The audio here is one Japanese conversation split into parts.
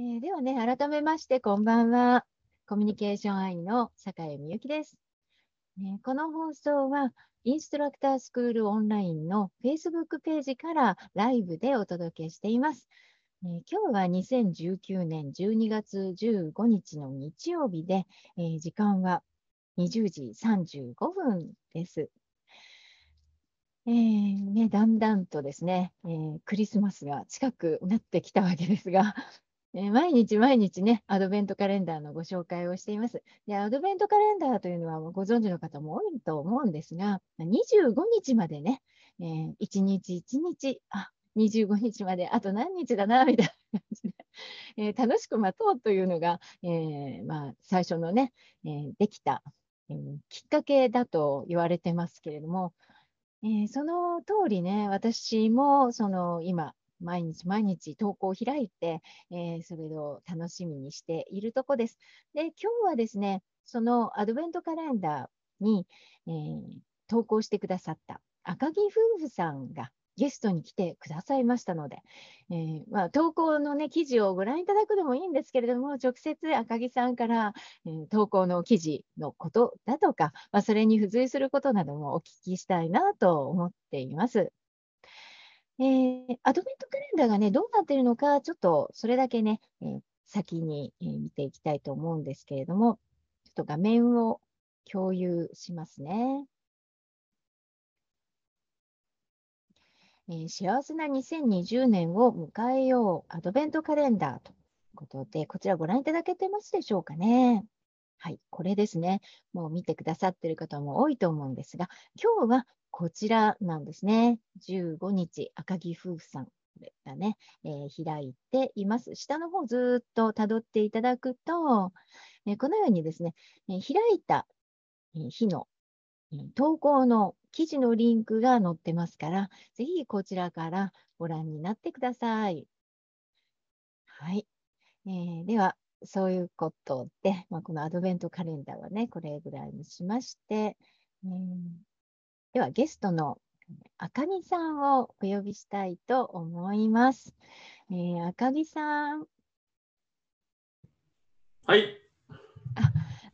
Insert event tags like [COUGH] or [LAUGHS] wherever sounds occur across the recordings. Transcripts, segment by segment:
えーではね、改めまして、こんばんは。コミュニケーション愛の坂井美由です、えこの放送は、インストラクタースクールオンラインの Facebook ページからライブでお届けしています。えー今日は2019年12月15日の日曜日で、えー時間は20時35分です。えーね、だんだんとですね、えークリスマスが近くなってきたわけですが、え毎日毎日ね、アドベントカレンダーのご紹介をしています。で、アドベントカレンダーというのはご存知の方も多いと思うんですが、25日までね、えー1日1日、あ、25日まであと何日だな、みたいな感じで、えー楽しく待とうというのが、えーまあ、最初のね、えできた、えきっかけだと言われてますけれども、えその通りね、私もその今、毎日毎日投稿を開いて、えーそれを楽しみにしているとこです。で、今日はですね、そのアドベントカレンダーに、えー投稿してくださった赤木夫婦さんがゲストに来てくださいましたので、えーまあ、投稿の、ね、記事をご覧いただくのもいいんですけれども、直接赤木さんから、えー投稿の記事のことだとか、まあ、それに付随することなどもお聞きしたいなと思っています。えーアドベントカレンダーがね、どうなってるのか、ちょっとそれだけね、えー先に、えー見ていきたいと思うんですけれども、ちょっと画面を共有しますね。えー幸せな2020年を迎えようアドベントカレンダーということで、こちらご覧いただけてますでしょうかね。はい、これですね。もう見てくださってる方も多いと思うんですが、今日はこちらなんですね。15日、赤木夫婦さんこれがね、えー開いています。下の方ずっとたどっていただくと、えーこのようにですね、えー開いたえー日のえ投稿の記事のリンクが載ってますから、ぜひこちらからご覧になってください。はい。えーでは、そういうことで、まあ、このアドベントカレンダーはね、これぐらいにしまして、えーではゲストの赤木さんをお呼びしたいと思います。えー赤木さん、はい、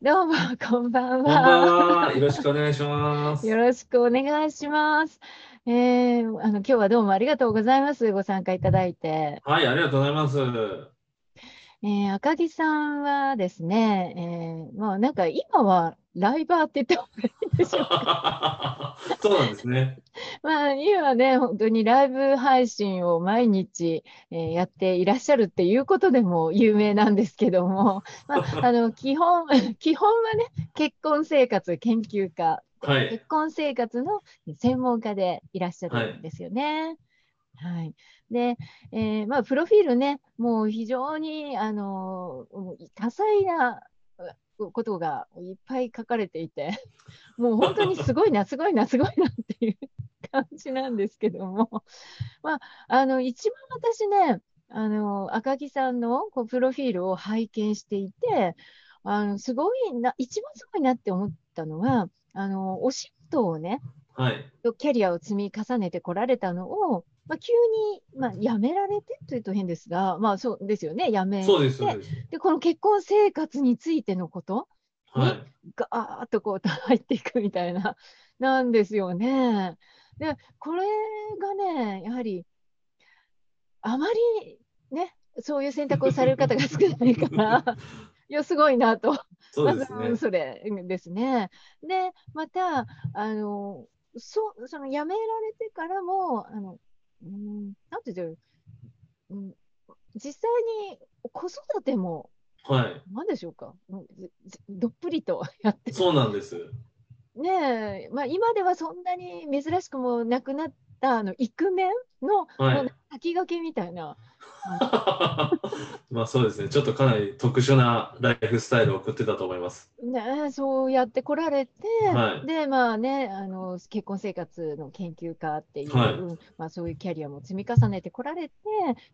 どうもこんばんこんばんは。は。よろしくお願いします。よろしくお願いします。えーあの今日はどうもありがとうございます。ご参加いただいて。はい、ありがとうございます。えー赤木さんはですね、えーもうなんか今はライバーって言った方がいいでしょうか。[LAUGHS] そうなんですね。[LAUGHS] まあ今はね、本当にライブ配信を毎日、えーやっていらっしゃるっていうことでも有名なんですけども、[LAUGHS] まあ、あの基本、基本はね、結婚生活研究家はい結婚生活の専門家でいらっしゃるんですよね。はい。で、えーまあ、プロフィールね、もう非常に、あの多彩なうことがいっぱい書かれていて、[LAUGHS] もう本当にすごいな、すごいな、すごいなっていう感じなんですけども、[LAUGHS] まあ、あの、一番私ね、あの、赤木さんのこうプロフィールを拝見していて、あの、すごいな、一番すごいなって思ったのは、あの、お仕事をね、はい。キャリアを積み重ねてこられたのを、まあ、急に、まあ、辞められてというと変ですが、まあそうですよね、辞めそうです、でこの結婚生活についてのこと、はい。ガーッとこう入っていくみたいな、なんですよね。で、これがね、やはり、あまりね、そういう選択をされる方が少ないから、[LAUGHS] いや、すごいなと。そうですね。それですね。で、また、あの、そその辞められてからも、あの、うん、なんて言うの、う。ん、実際に子育ても、はい。なんでしょうか、どっぷりとやって、そうなんです。ねえ、まあ、今ではそんなに珍しくもなくなったあのイクメンの、はい。先駆けみたいな、[LAUGHS] まあそうですね。ちょっとかなり特殊なライフスタイルを送ってたと思います。ねえ、そうやってこられて、はい。で、まあね、あの結婚生活の研究家っていう、はい。うんまあ、そういうキャリアも積み重ねてこられて、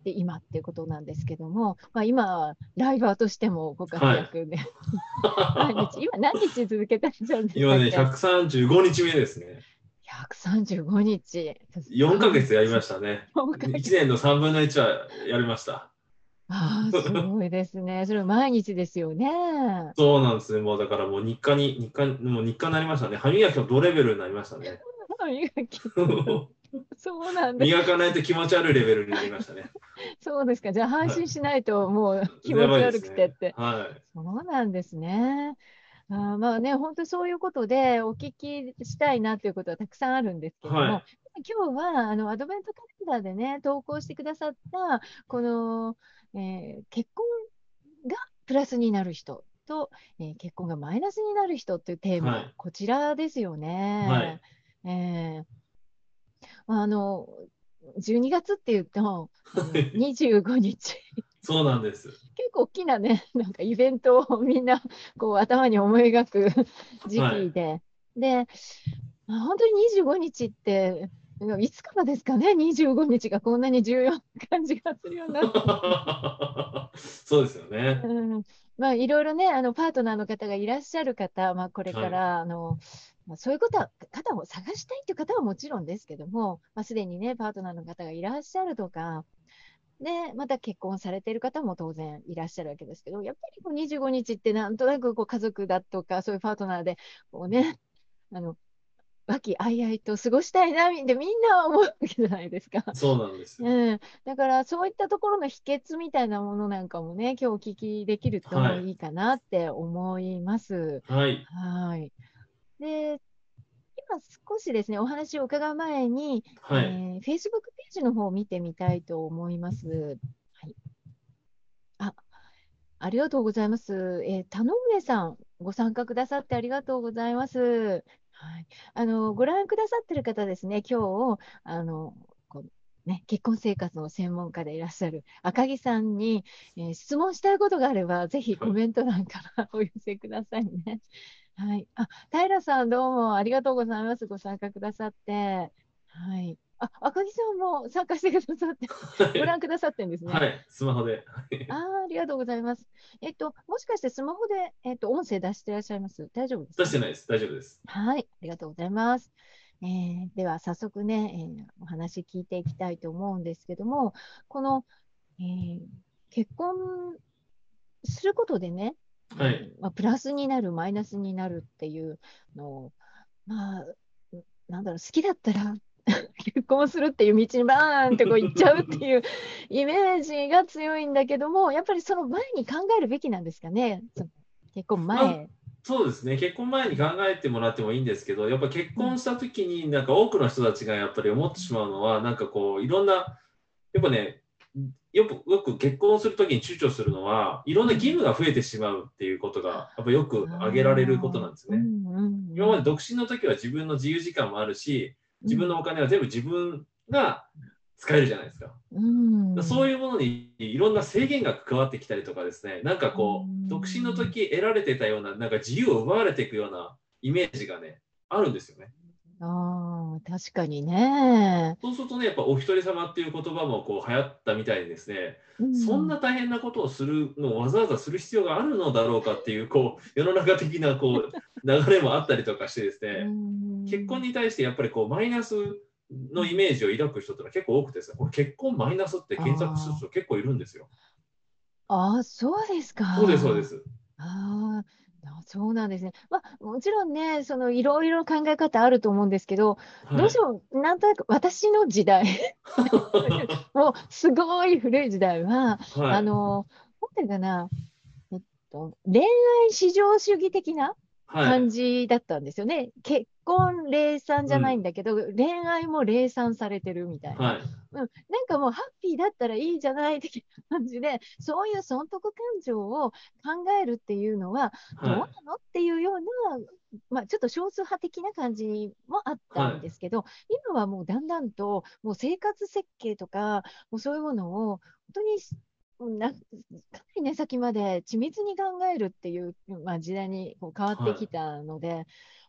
で今っていうことなんですけども、まあ、今はライバーとしてもご活躍で、[LAUGHS] 毎日、今何日続けてらっしゃです今ね、か135日目ですね。135日。4ヶ月やりましたね。4ヶ1月年の3分の1はやりました。ああ、すごいですね。[LAUGHS] それ毎日ですよね。そうなんですね。もうだからもう日課に、日課、もう日課になりましたね。歯磨きの同レベルになりましたね。歯磨き。そうなんです。磨かないと気持ち悪いレベルになりましたね。[LAUGHS] そうですか。じゃあ、安心しないともう気持ち悪くてって。はい。そうなんですね。あーまあね、本当そういうことでお聞きしたいなということはたくさんあるんですけども、はい。今日はあのアドベントカレンダーでね、投稿してくださった、この、えー結婚がプラスになる人と、えー結婚がマイナスになる人というテーマ、はい。こちらですよね。はい。えー。あの12月っていうと、あの25日。そうなんです。結構大きなね、[LAUGHS] なんかイベントをみんなこう頭に思い描く時期で、で、あ本当に25日って、いつからですかね、25日がこんなに重要な感じがするようになって。[LAUGHS] そうですよね。うんまあ、いろいろね、あのパートナーの方がいらっしゃる方、まあ、これから、あのまあ、そういうことは方を探したいという方はもちろんですけども、まあ、すでにね、パートナーの方がいらっしゃるとか、で、また結婚されている方も当然いらっしゃるわけですけど、やっぱりこう25日ってなんとなくこう家族だとか、そういうパートナーで、こうね、あの、和気あいあいと過ごしたいな、みんなみんな思うわけじゃないですか。そうなんですよ。うん、だからそういったところの秘訣みたいなものなんかもね、今日お聞きできるとはいいいかなって思います。はい。はい。で、今少しですね、お話を伺う前に、はい。えー Facebook ページの方を見てみたいと思います。はい。あ、ありがとうございます。えー田上さん、ご参加くださってありがとうございます。はい。あの、ご覧くださってる方ですね、今日、あの、こうね、結婚生活の専門家でいらっしゃる赤木さんに、えー質問したいことがあれば、ぜひコメント欄からお寄せくださいね。はい。あ、平さん、どうもありがとうございます。ご参加くださって。はい。あ、赤木さんも参加してくださって、ご覧くださってんですね。はい。スマホで。あーありがとうございます。えっと、もしかしてスマホで、えっと、音声出していらっしゃいます？大丈夫ですか？出してないです。大丈夫です。はい、ありがとうございます。えーでは、早速ね、えーお話聞いていきたいと思うんですけども、この、えー結婚することでね、はいえーまあ、プラスになる、マイナスになるっていうのを、まあ、なんだろう、好きだったら [LAUGHS] 結婚するっていう道にバーンってこう行っちゃうっていう [LAUGHS] イメージが強いんだけども、やっぱりその前に考えるべきなんですかね、結婚前。そうですね。結婚前に考えてもらってもいいんですけど、やっぱ結婚した時になんか多くの人たちがやっぱり思ってしまうのは、なんかこういろんな、やっぱね、よくよく結婚するときに躊躇するのは、いろんな義務が増えてしまうっていうことが、やっぱよく挙げられることなんですね。今まで独身の時は自分の自由時間もあるし、自分のお金は全部自分が使えるじゃないですか。うんそういうものにいろんな制限が加わってきたりとかですね、なんかこうんう、独身の時得られてたような、なんか自由を奪われていくようなイメージがね、あるんですよね。ああ、確かにね。そうするとね、やっぱお一人様っていう言葉もこう流行ったみたいにですね、うそんな大変なことをするのをわざわざする必要があるのだろうかっていう、こう、世の中的なこう流れもあったりとかしてですね、うん結婚に対してやっぱりこうマイナスのイメージを抱く人ってのは結構多くてですね、これ結婚マイナスって検索する人結構いるんですよ。ああ、そうですか。そうです、そうです。ああ、あそうなんですね。まあ、もちろんね、そのいろいろ考え方あると思うんですけど、はいどうしてもなんとなく私の時代、[LAUGHS] もうすごい古い時代は、はいあの、なんていうかな、えっと、恋愛至上主義的なはい感じだったんですよね。結婚霊産じゃないんだけど、恋愛も霊産されてるみたいな。はい。うん、なんかもうハッピーだったらいいじゃない的な感じで、そういう損得感情を考えるっていうのは、どうなはのっていうような、まあ、ちょっと少数派的な感じもあったんですけど、今はもうだんだんと、もう生活設計とか、もうそういうものを、本当にうんなかなりね、先まで緻密に考えるっていう、まあ、時代にこう変わってきたので、やっ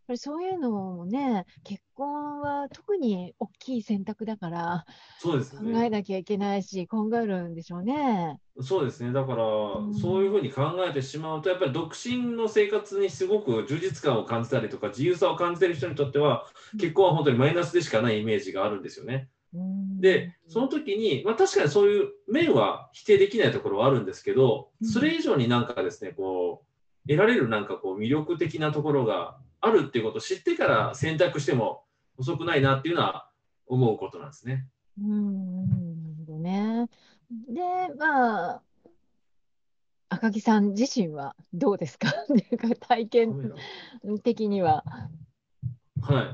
ぱりそういうのもね、結婚は特に大きい選択だから、い、そうです考えね。なきゃいけないし、考えるんでしょうね。そうですね。だから、んそういうふうに考えてしまうと、やっぱり独身の生活にすごく充実感を感じたりとか、自由さを感じている人にとっては、結婚は本当にマイナスでしかないイメージがあるんですよね。うんで、その時に、まあ、確かにそういう面は否定できないところはあるんですけど、それ以上になんかですね、こう、得られるなんかこう魅力的なところがあるっていうことを知ってから選択しても遅くないなっていうのは思うことなんですね。うん、なるほどね。で、まあ、赤木さん自身はどうですか？体験的には。はい。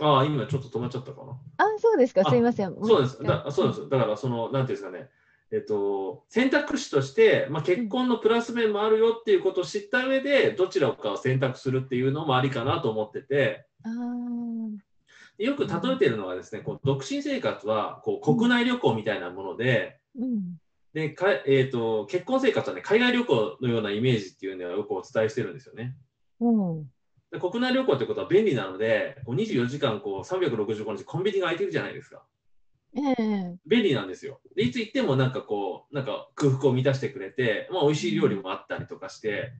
ああ、今ちょっと止まっちゃったかな。あ、そうですか、すいません。そうです。だそうです。だから、その、なんていうんですかね。えっと、選択肢として、まあ、結婚のプラス面もあるよっていうことを知った上で、どちらかを選択するっていうのもありかなと思ってて、よく例えてるのはですね、こう独身生活はこう国内旅行みたいなもので、でかえーと、結婚生活は、ね、海外旅行のようなイメージっていうのはよくお伝えしてるんですよね。うん。で国内旅行ってことは便利なので、こう24時間こう365日コンビニが空いてるじゃないですか。えー、便利なんですよで。いつ行ってもなんかこう、なんか空腹を満たしてくれて、まあ、美味しい料理もあったりとかして、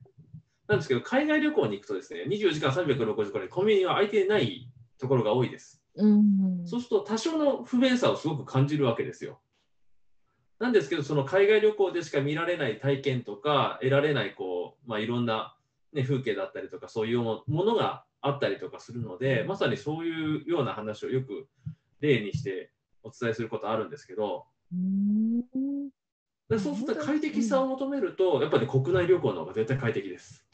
なんですけど、海外旅行に行くとですね、24時間365日コンビニは空いてないところが多いです。うん、そうすると多少の不便さをすごく感じるわけですよ。なんですけど、その海外旅行でしか見られない体験とか、得られないこう、まあ、いろんなね、風景だったりとかそういうものがあったりとかするのでまさにそういうような話をよく例にしてお伝えすることあるんですけど。でそうすると快適さを求めると、やっぱり国内旅行の方が絶対快適です。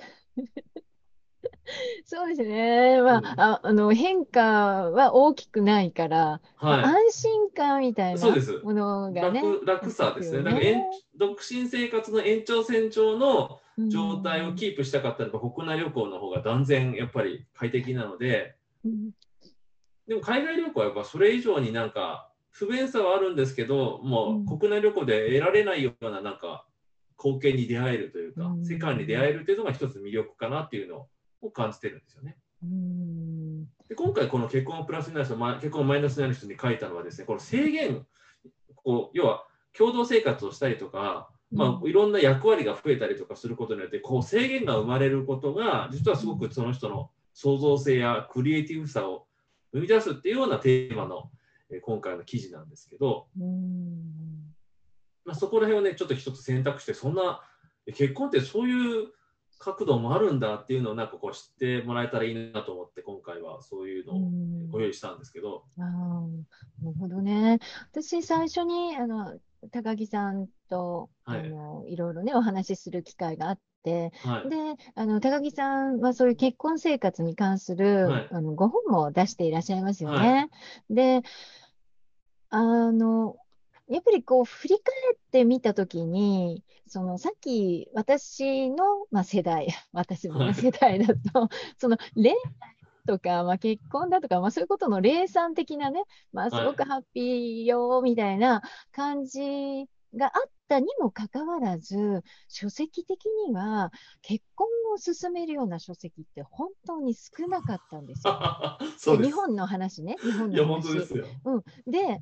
[LAUGHS] そうですね、まあ、うん、ああの変化は大きくないから、はい、安心感みたいなものがね。楽楽さですね。ねなんか独身生活の延長線上の状態をキープしたかったら、国内旅行の方が断然やっぱり快適なので、でも海外旅行はやっぱそれ以上になんか不便さはあるんですけど、もう国内旅行で得られないようななんか光景に出会えるというか、世界に出会えるっていうのが一つ魅力かなっていうのを感じてるんですよね。で今回この結婚をプラスになる人、結婚をマイナスになる人に書いたのはですね、この制限、こう要は共同生活をしたりとか、まあ、いろんな役割が増えたりとかすることによってこう制限が生まれることが実はすごくその人の創造性やクリエイティブさを生み出すっていうようなテーマの、え今回の記事なんですけど、まあ、そこら辺をねちょっと一つ選択してそんな結婚ってそういう角度もあるんだっていうのをなんかこう知ってもらえたらいいなと思って今回はそういうのをご用意したんですけど。あなるほどね。私最初にあの高木さんと、はい、あのいろいろねお話しする機会があって、はい、であの高木さんはそういう結婚生活に関する、はい、あのご本も出していらっしゃいますよね。であのやっぱりこう振り返ってみたときに、そのさっき私の、まあ、世代、[LAUGHS] 私の、世代だと、[LAUGHS] その恋愛とか、まあ、結婚だとか、まあ、そういうことの霊産的なね、まあ、すごくハッピーよみたいな感じがあったにもかかわらず、書籍的には結婚を進めるような書籍って本当に少なかったんですよ。[LAUGHS] そう日本の話ね、日本の話。いや、本当ですよ。うん、で、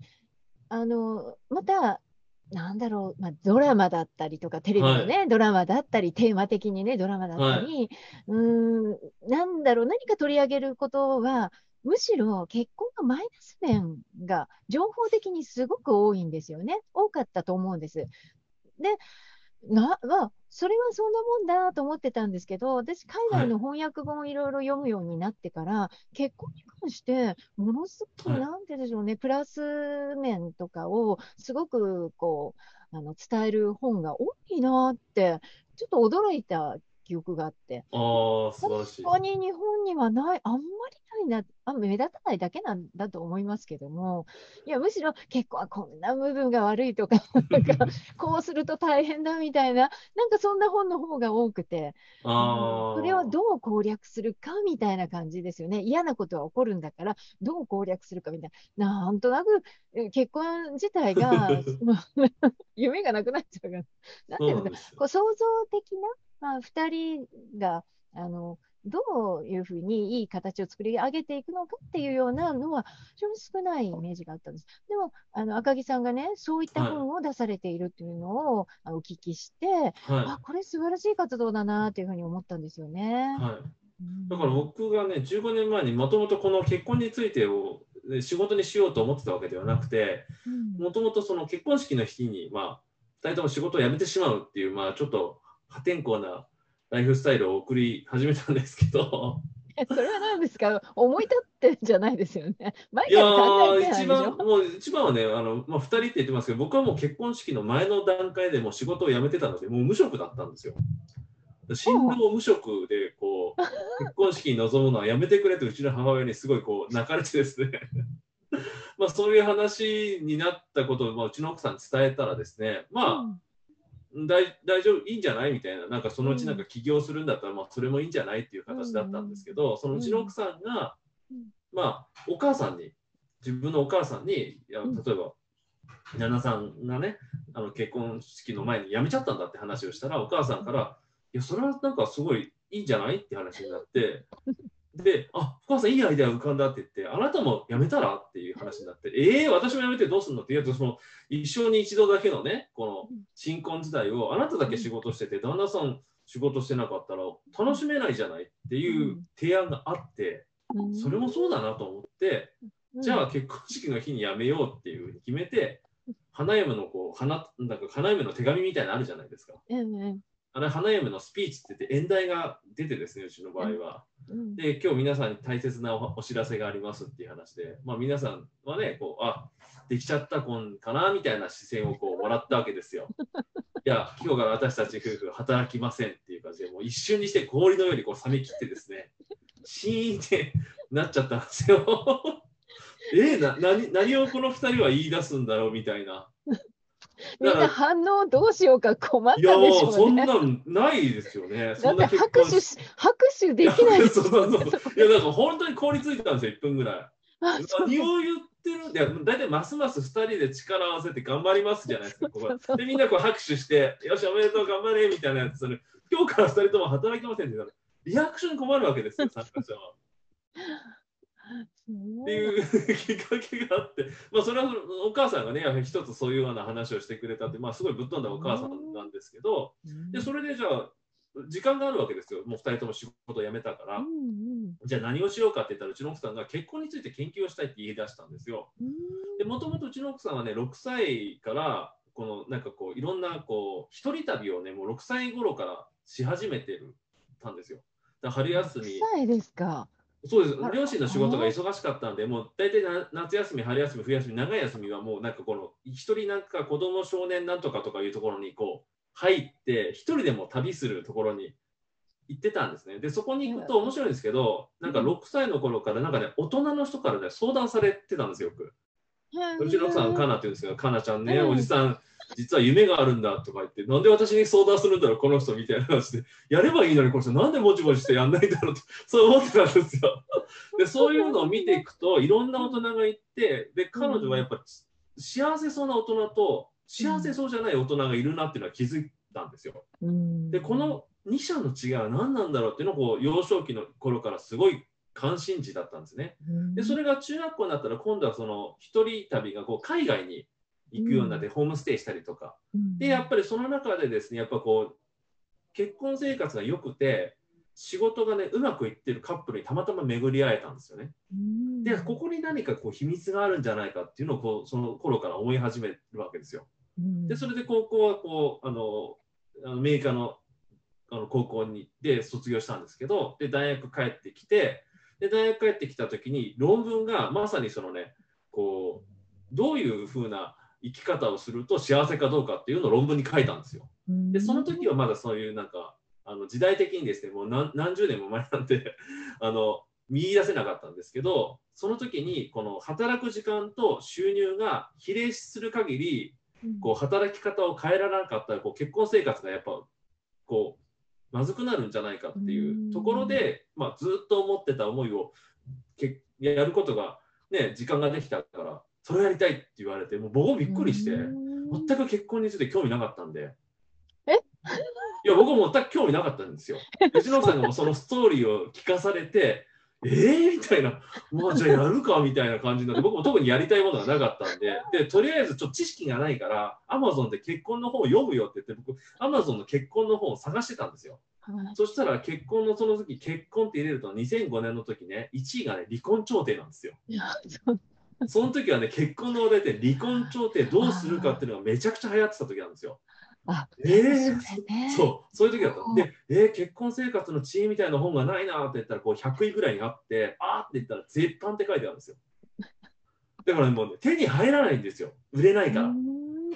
あのまた、なんだろう、まあ、ドラマだったりとか、テレビのね、はい、ドラマだったり、テーマ的にね、ドラマだったり、はい、うん、なんだろう、何か取り上げることは、むしろ結婚のマイナス面が情報的にすごく多いんですよね。多かったと思うんです。で、な、まあ、それはそんなもんだと思ってたんですけど、私、海外の翻訳本をいろいろ読むようになってから、はい、結婚に関して、ものすごく、なんてでしょうね、プラス面とかを、すごく、こう、あの、伝える本が多いなって、ちょっと驚いた記憶があって。ああ、素晴らしい。確かに日本にはない、あんまりないな、あ目立たないだけなんだと思いますけども、いや、むしろ結構こんな部分が悪いとか、[LAUGHS] なんかこうすると大変だみたいな、なんかそんな本の方が多くて、あそれをどう攻略するかみたいな感じですよね。嫌なことは起こるんだから、どう攻略するかみたいな。なんとなく結婚自体が [LAUGHS] [LAUGHS] 夢がなくなっちゃうから、なんていうのか、こう創造的な、まあ、2人があのどういうふうにいい形を作り上げていくのかっていうようなのは非常に少ないイメージがあったんです。でもあの赤木さんがねそういった本を出されているっていうのを、はい、お聞きして、はい、あこれ素晴らしい活動だなというふうに思ったんですよね。はいだから僕がね、15年前にもともとこの結婚についてを仕事にしようと思ってたわけではなくてうんもともとその結婚式の日に、まあ、2人とも仕事を辞めてしまうっていう、まあ、ちょっと破天荒なライフスタイルを送り始めたんですけど。えそれは何ですか？思い立ってんじゃないですよね。毎いや一番ょ。もう一番はねあの、まあ、2人って言ってますけど僕はもう結婚式の前の段階でもう仕事を辞めてたのでもう無職だったんですよ。新郎無職でこう [LAUGHS] 結婚式に臨むのはやめてくれとうちの母親にすごいこう泣かれてですね [LAUGHS] まあそういう話になったことを、まあ、うちの奥さんに伝えたらですねまあ、大大丈夫いいんじゃない？みたいな。なんかそのうちなんか起業するんだったら、まあ、それもいいんじゃないっていう形だったんですけど、そのうちの奥さんが、うん。まあお母さんに自分のお母さんにいやうん。例えば、旦那さんがねあの結婚式の前に辞めちゃったんだって話をしたらお母さんから「いやそれはなんかすごいいいんじゃない?」って話になって。で、あ、お母さんいいアイデア浮かんだって言って、あなたも辞めたらっていう話になって、ええ私も辞めてどうすんのって言うと、その一生に一度だけのね、この新婚時代をあなただけ仕事してて、旦那さん仕事してなかったら楽しめないじゃないっていう提案があって、うん。それもそうだなと思って、うん。じゃあ結婚式の日に辞めようっていうふうに決めて、花嫁のこう花なんか花嫁の手紙みたいなのあるじゃないですか。うんうんあれ花嫁のスピーチって言って演題が出てですね、うちの場合は。うんで、今日皆さんに大切なおお知らせがありますっていう話で、まあ皆さんはね、こう、あ、できちゃった婚かなみたいな視線をこうもらったわけですよ。[LAUGHS] いや、今日から私たち夫婦働きませんっていう感じで、もう一瞬にして氷のようにこう冷め切ってですね、シーンってなっちゃったんですよ。[LAUGHS] えな何何をこの2人は言い出すんだろうみたいな。みんな反応どうしようか困ったいやでしもうそょうんね。なんないですよね。だって拍手し拍手できないですそうそうそう。いや、だから本当に凍りついてたんですよ、1分ぐらい。何を言ってるん？だよ。大体ますます2人で力を合わせて頑張りますじゃないですか。ここで、みんなこう拍手して、よし、おめでとう、頑張れみたいなやつそれ今日から2人とも働きませんってリアクションに困るわけですよ、参加者は。っていうきっかけがあって、まあ、それはお母さんがね、一つそういうような話をしてくれたって、まあ、すごいぶっ飛んだお母さんなんですけど、うんでそれでじゃあ、時間があるわけですよ、もう2人とも仕事を辞めたから。うんうんじゃあ何をしようかって言ったらうちの奥さんが結婚について研究をしたいって言い出したんですよ。うんでもともとうちの奥さんはね6歳からこのなんかこういろんなこう一人旅をねもう6歳頃からし始めてるたんですよ。だから春休み6歳ですか。そうです。両親の仕事が忙しかったんでもう大体な夏休み春休み冬休み長い休みはもうなんかこの一人なんか子供少年なんとかとかいうところにこう入って一人でも旅するところに行ってたんですね。でそこに行くと面白いんですけどなんか6歳の頃からなんかね大人の人からね相談されてたんですよよく。うちの奥さん、カナって言うんですけど、カナちゃんね、うん。おじさん、実は夢があるんだとか言って、なんで私に相談するんだろう、この人みたいな話で、やればいいのに、この人、なんでもちもちしてやんないんだろうって、そう思ってたんですよ。で、そういうのを見ていくと、いろんな大人がいて、で、彼女はやっぱ、幸せそうな大人と、幸せそうじゃない大人がいるなっていうのは気づいたんですよ。うんで、この2者の違いは何なんだろうっていうのをこう、幼少期の頃からすごい関心事だったんですね。でそれが中学校になったら今度はその一人旅がこう海外に行くようになってホームステイしたりとか、うん。でやっぱりその中でですねやっぱこう結婚生活が良くて仕事がねうまくいってるカップルにたまたま巡り会えたんですよね。うん。でここに何かこう秘密があるんじゃないかっていうのをこうその頃から思い始めるわけですよ。うん。でそれで高校はこうあのあのアメリカのあの高校にで卒業したんですけどで大学帰ってきてで大学帰ってきた時に論文がまさにそのねこうどういうふうな生き方をすると幸せかどうかっていうのを論文に書いたんですよ。でその時はまだそういうなんかあの時代的にですねもう何何十年も前なんで [LAUGHS] あの見出せなかったんですけどその時にこの働く時間と収入が比例する限りこう働き方を変えられなかったらこう結婚生活がやっぱこうまずくなるんじゃないかっていうところで、まあ、ずっと思ってた思いをけやることが、ね、時間ができたからそれやりたいって言われてもう僕もびっくりしてうん全く結婚について興味なかったんで。え？いや僕も全く興味なかったんですよ。うちの奥さんがもうそのストーリーを聞かされてえー、みたいな、まあじゃあやるかみたいな感じになって、僕も特にやりたいものがなかったんで、で、とりあえずちょっと知識がないから、アマゾンで結婚の本を読むよって言って、僕、アマゾンの結婚の本を探してたんですよ。はいそしたら結婚のその時、結婚って入れると2005年の時ね、1位がね、離婚調停なんですよ。その時はね、結婚の話題で離婚調停どうするかっていうのがめちゃくちゃ流行ってた時なんですよ。あ、えーそう。そう、いう時だったうん。で、えー結婚生活の知恵みたいな本がないなって言ったら、こう100位ぐらいにあって、あーって言ったら絶版って書いてあるんですよ。だからもう、ね、手に入らないんですよ。売れないから。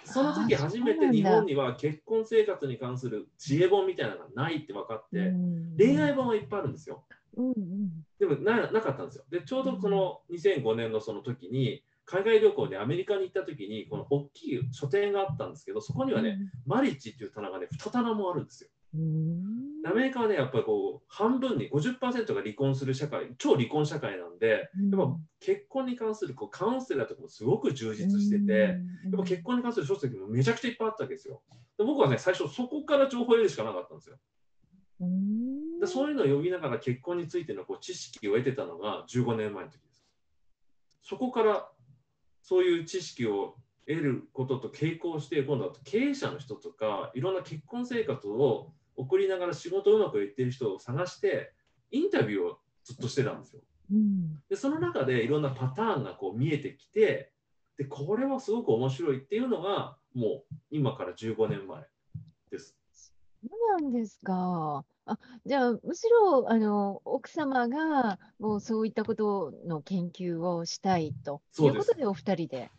その時あ初めて日本には結婚生活に関する知恵本みたいなのがないって分かって、恋愛本はいっぱいあるんですよ。うんうんでもななかったんですよ。で、ちょうどこの2005年のその時に、海外旅行でアメリカに行った時に、この大きい書店があったんですけど、そこにはね、マリッジっていう棚がね、2棚もあるんですよ。うんうんアメリカはね、やっぱりこう、半分に50%が離婚する社会、超離婚社会なんで、やっぱ結婚に関するこうカウンセラーとかもすごく充実してて、やっぱ結婚に関する書籍もめちゃくちゃいっぱいあったわけですよ。で僕はね、最初そこから情報を得るしかなかったんですよ。うんでそういうのを読みながら結婚についてのこう知識を得てたのが15年前の時です。そこからそういう知識を得ることと並行して、今度は経営者の人とか、いろんな結婚生活を送りながら仕事をうまくいっている人を探して、インタビューをずっとしてたんですよ。うんで、その中でいろんなパターンがこう見えてきて、で、これはすごく面白いっていうのが、もう今から15年前です。そうなんですか。あ、じゃあ、むしろ、あの、奥様が、もうそういったことの研究をしたいとそですいううことで、お二人で？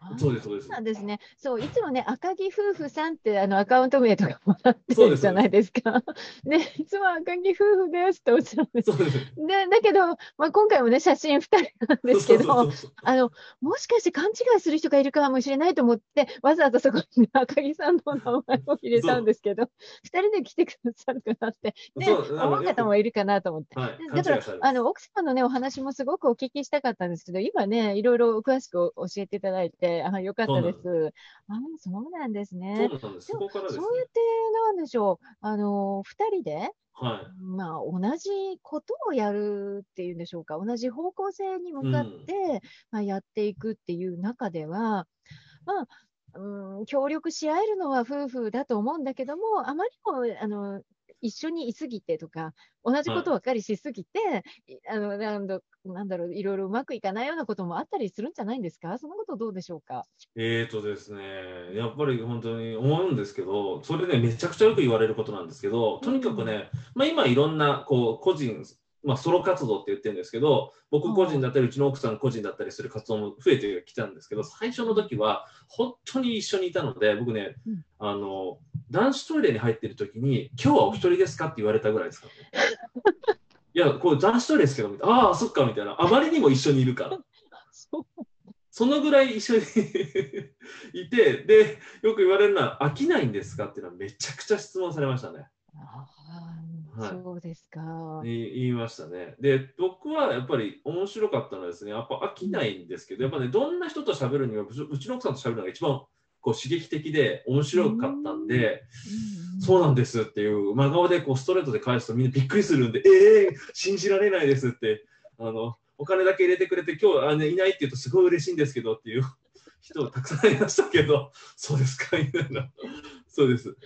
あそうです、そうですですね。そう、いつもね、赤木夫婦さんってあのアカウント名とかもらってるじゃないですか。で、[LAUGHS] いつも赤木夫婦ですっておっしゃるんです。そうです。で、だけど、まあ、今回もね、写真2人なんですけど、あの、もしかして勘違いする人がいるかもしれないと思って、わざわざそこに赤木さんの名前を入れたんですけど、2人で来てくださるかなって、ね、思う方もいるかなと思って。はい、だからあの奥様のねお話もすごくお聞きしたかったんですけど、今ね、いろいろ詳しく教えていただいて、あよかったです。あそうなんですね。そうです。そう。やって、なんでしょう、あの2人で、はまあ、同じことをやるっていうんでしょうか、同じ方向性に向かって、まあ、やっていくっていう中では、まあ、うん、協力し合えるのは夫婦だと思うんだけども、あまりもあの一緒にいすぎてとか、同じことばっかりしすぎて、いあのなんだなんだろう、いろいろうまくいかないようなこともあったりするんじゃないんですか、そのことどうでしょうか？い。えーとですね、やっぱり本当に思うんですけど、それね、めちゃくちゃよく言われることなんですけど、とにかくね、まあ、今いろんなこう個人、まあ、ソロ活動って言ってるんですけど、僕個人だったり、うちの奥さん個人だったりする活動も増えてきたんですけど、最初の時は本当に一緒にいたので、僕ね、うんあの、男子トイレに入ってる時に、今日はお一人ですか？って言われたぐらいですからね。[LAUGHS] いや、これ男子トイレですけど、みたいなああ、そっか、みたいな。あまりにも一緒にいるから。そのぐらい一緒に [LAUGHS] いて、で、よく言われるのは、飽きないんですか？っていうのはめちゃくちゃ質問されましたね。ああはいそうですか。言いましたね。で、僕はやっぱり面白かったのはですね、やっぱ飽きないんですけど、やっぱね、どんな人と喋るには、うちの奥さんと喋るのが一番こう刺激的で面白かったんで、そうなんですっていう真顔でこうストレートで返すとみんなびっくりするんで、ええ信じられないですって、あの、お金だけ入れてくれて、今日あ、ね、いないって言うとすごい嬉しいんですけどっていう人たくさんいましたけど、そうですか、みたいな。そうです。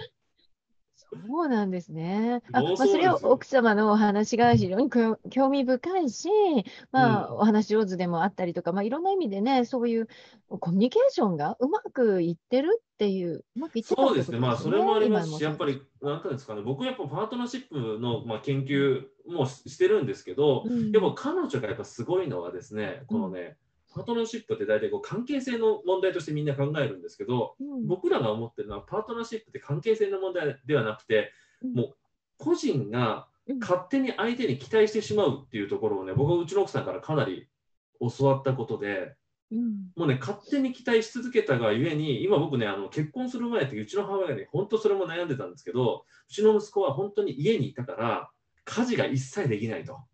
そうなんですね。あ、まあ、もうそれは奥様のお話が非常に興興味深いし、まあ、うん。お話上手でもあったりとか、まあ、いろんな意味でね、そういうコミュニケーションがうまくいってるっていう、うまくいってたってことそうですね、まあ、それもありますし、今やっぱり、なんていうんですかね、僕やっぱパートナーシップの、まあ、研究もししてるんですけど、うん。やっぱ彼女がやっぱすごいのはですね、このね、パートナーシップって大体こう関係性の問題としてみんな考えるんですけど、うん。僕らが思ってるのは、パートナーシップって関係性の問題ではなくて、うん。もう個人がうん勝手に相手に期待してしまうっていうところをね、僕はうちの奥さんからかなり教わったことで、うん。もうね、勝手に期待し続けたがゆえに、今僕ね、あの結婚する前ってうちの母親がね、本当それも悩んでたんですけど、うちの息子は本当に家にいたから、家事が一切できないと。も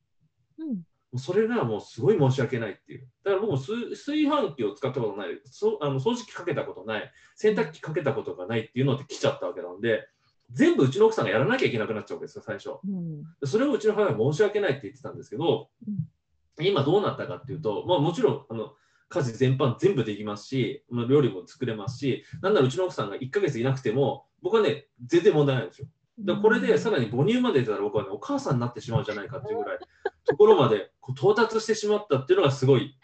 うんうそれがもうすごい申し訳ないっていう。だから僕も炊炊飯器を使ったことない、そあの掃除機かけたことない、洗濯機かけたことがないっていうのって来ちゃったわけなんで、全部うちの奥さんがやらなきゃいけなくなっちゃうわけですよ、最初。うんそれをうちの母親は申し訳ないって言ってたんですけど、今どうなったかっていうと、まあ、もちろんあの家事全般全部できますし、まあ、料理も作れますし、なんならうちの奥さんが1ヶ月いなくても、僕はね、全然問題ないんですよ。だこれでさらに母乳まで出たら僕はね、お母さんになってしまうんじゃないかっていうぐらい、ところまで到達してしまったっていうのがすごい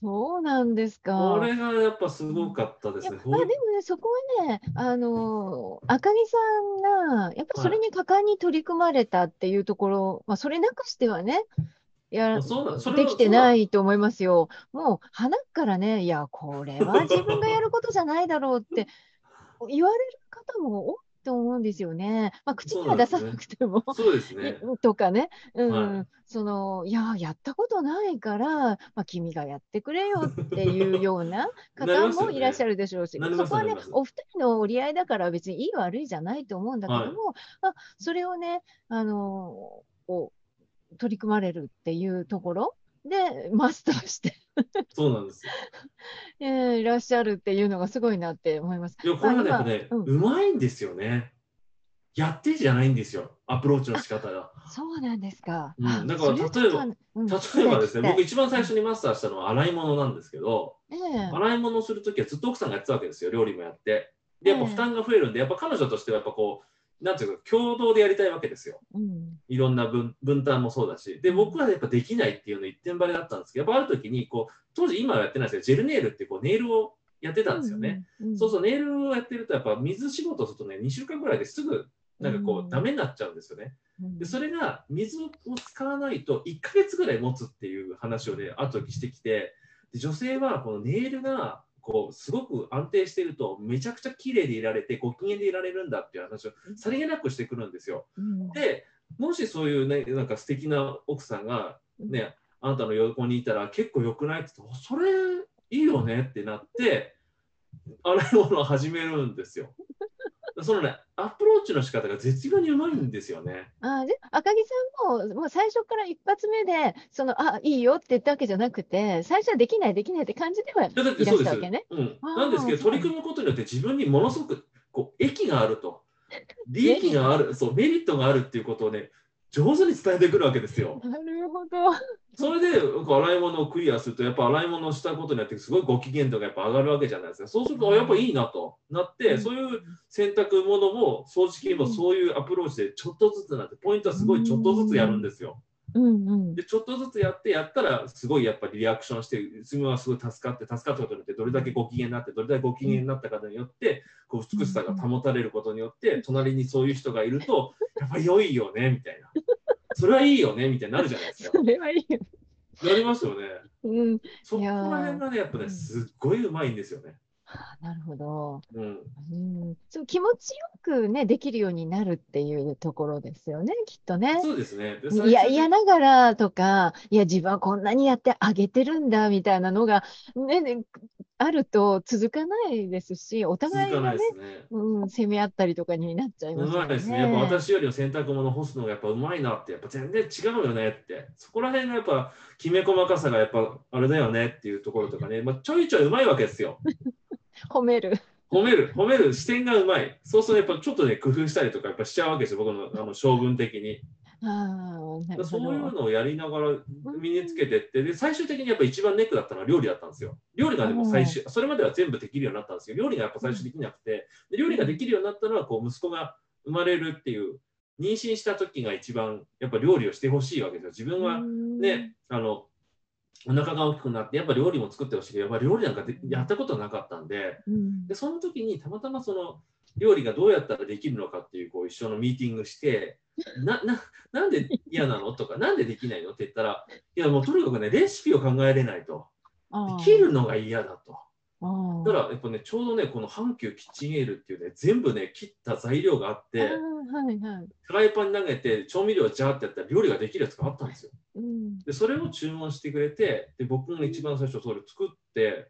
そうなんですか。これがやっぱすごかったですね。いやあでもね、そこはね、あの赤木さんが、やっぱそれに果敢に取り組まれたっていうところ、まあ、それなくしてはね、やできてないと思いますよ。もう、鼻からね、いや、これは自分がやることじゃないだろうって [LAUGHS] 言われる方も多いと思うんですよね。まあ、口には出さなくても。そうですね。[LAUGHS] [LAUGHS] とかね、うん。はい。そのいや、やったことないから、まあ、君がやってくれよっていうような [LAUGHS] 方もいらっしゃるでしょうし、なりますそこはねお二人の折り合いだから別にいい悪いじゃないと思うんだけども、まあ、それをね、あのこう取り組まれるっていうところでマスターして、そうなんですよ。[LAUGHS] えーいらっしゃるっていうのがすごいなって思います。いや、これはやっぱね、今うまいんですよね。やってじゃないんですよ。アプローチの仕方が。そうなんですか。うんあだから例えばうん例えばですね、僕一番最初にマスターしたのは洗い物なんですけど、ええ洗い物するときはずっと奥さんがやってたわけですよ、料理もやって。で、やっぱ負担が増えるんで、やっぱ彼女としてはやっぱこう、なんていうか、共同でやりたいわけですよ。うんいろんな分分担もそうだし。で、僕はやっぱできないっていうの一点張りだったんですけど、やっぱある時に、こう、当時今はやってないですけど、ジェルネイルってこうネイルをやってたんですよね。。うんうんそうそう、ネイルをやってると、やっぱ水仕事をするとね、2週間ぐらいですぐ、なんかこうダメになっちゃうんですよね。うんで、それが水を使わないと1ヶ月ぐらい持つっていう話をね、後にしてきて、で女性はこのネイルが、こう、すごく安定していると、めちゃくちゃ綺麗でいられて、ご機嫌でいられるんだっていう話をさりげなくしてくるんですよ。うんで、もしそういうね、なんか素敵な奥さんが、ね、あなたの横にいたら結構良くないって言って、それいいよねってなって、[LAUGHS] 洗い物を始めるんですよ。そのね、アプローチの仕方が絶妙にうまいんですよね。あで赤木さんももう最初から一発目でそのあいいよって言ったわけじゃなくて最初はできないできないって感じではいらしたわけね。うん、なんですけど、取り組むことによって自分にものすごくこう益があると、[LAUGHS] 利益がある、そう、メリットがあるっていうことをね、上手に伝えてくるわけですよ。なるほど。それで洗い物をクリアすると、やっぱ洗い物をしたことによって、すごいご機嫌度がやっぱ上がるわけじゃないですか。そうすると、あやっぱいいなとなって、うん。そういう洗濯物も掃除機もそういうアプローチでちょっとずつなって、ポイントはすごいちょっとずつやるんですよ。うん。うん。で、ちょっとずつやって、やったら、すごいやっぱりリアクションして、自分はすごい助かって、助かったことによって、どれだけご機嫌になって、どれだけご機嫌になったかによって、こう美しさが保たれることによって、隣にそういう人がいると、やっぱり良いよね、みたいな。それはいいよね、みたいになるじゃないですか。[LAUGHS] それはいいよ。なりますよね。うん、そこら辺がね、やっぱね、すっごいうまいんですよね。あなるほど。うん。うん、そう気持ちよくねできるようになるっていうところですよねきっとね。そうですね。でいや、嫌ながらとか、いや、自分はこんなにやってあげてるんだみたいなのが、ね、ねあると続かないですし、お互いがねね。うん、責め合ったりとかになっちゃいうますよね。まいですね。やっぱ私よりも洗濯物干すのがやっぱうまいなって、やっぱ全然違うよねって。そこら辺がやっぱきめ細かさがやっぱあれだよねっていうところとかね、まあ、ちょいちょいうまいわけですよ。[LAUGHS] 褒める。褒める、褒める視点がうまい。そうするとやっぱちょっとね、工夫したりとかやっぱしちゃうわけですよ、僕のあの性分的に。あそういうど。のをやりながら身につけてって、で、最終的にやっぱ一番ネックだったのは料理だったんですよ。料理がでも最終、それまでは全部できるようになったんですよ。料理がやっぱ最初できなくて、で料理ができるようになったのは、こう、息子が生まれるっていう、妊娠した時が一番、やっぱ料理をしてほしいわけですよ。自分はね、あの、お腹が大きくなって、やっぱ料理も作ってほしいけど、やっぱ料理なんかでやったことなかったんで、うん、で、その時にたまたまその料理がどうやったらできるのかっていうこう一緒のミーティングして、な、な、なんで嫌なの？とか、なんでできないの？って言ったら、いやもうとにかくね、レシピを考えれないと。切るのが嫌だと。だからやっぱね、ちょうどね、この阪急キッチンエールっていうね、全部ね、切った材料があって、はいはい。フライパンに投げて調味料をジャーってやったら料理ができるやつがあったんですよ。うんで、それを注文してくれて、で、僕が一番最初それ作って、うん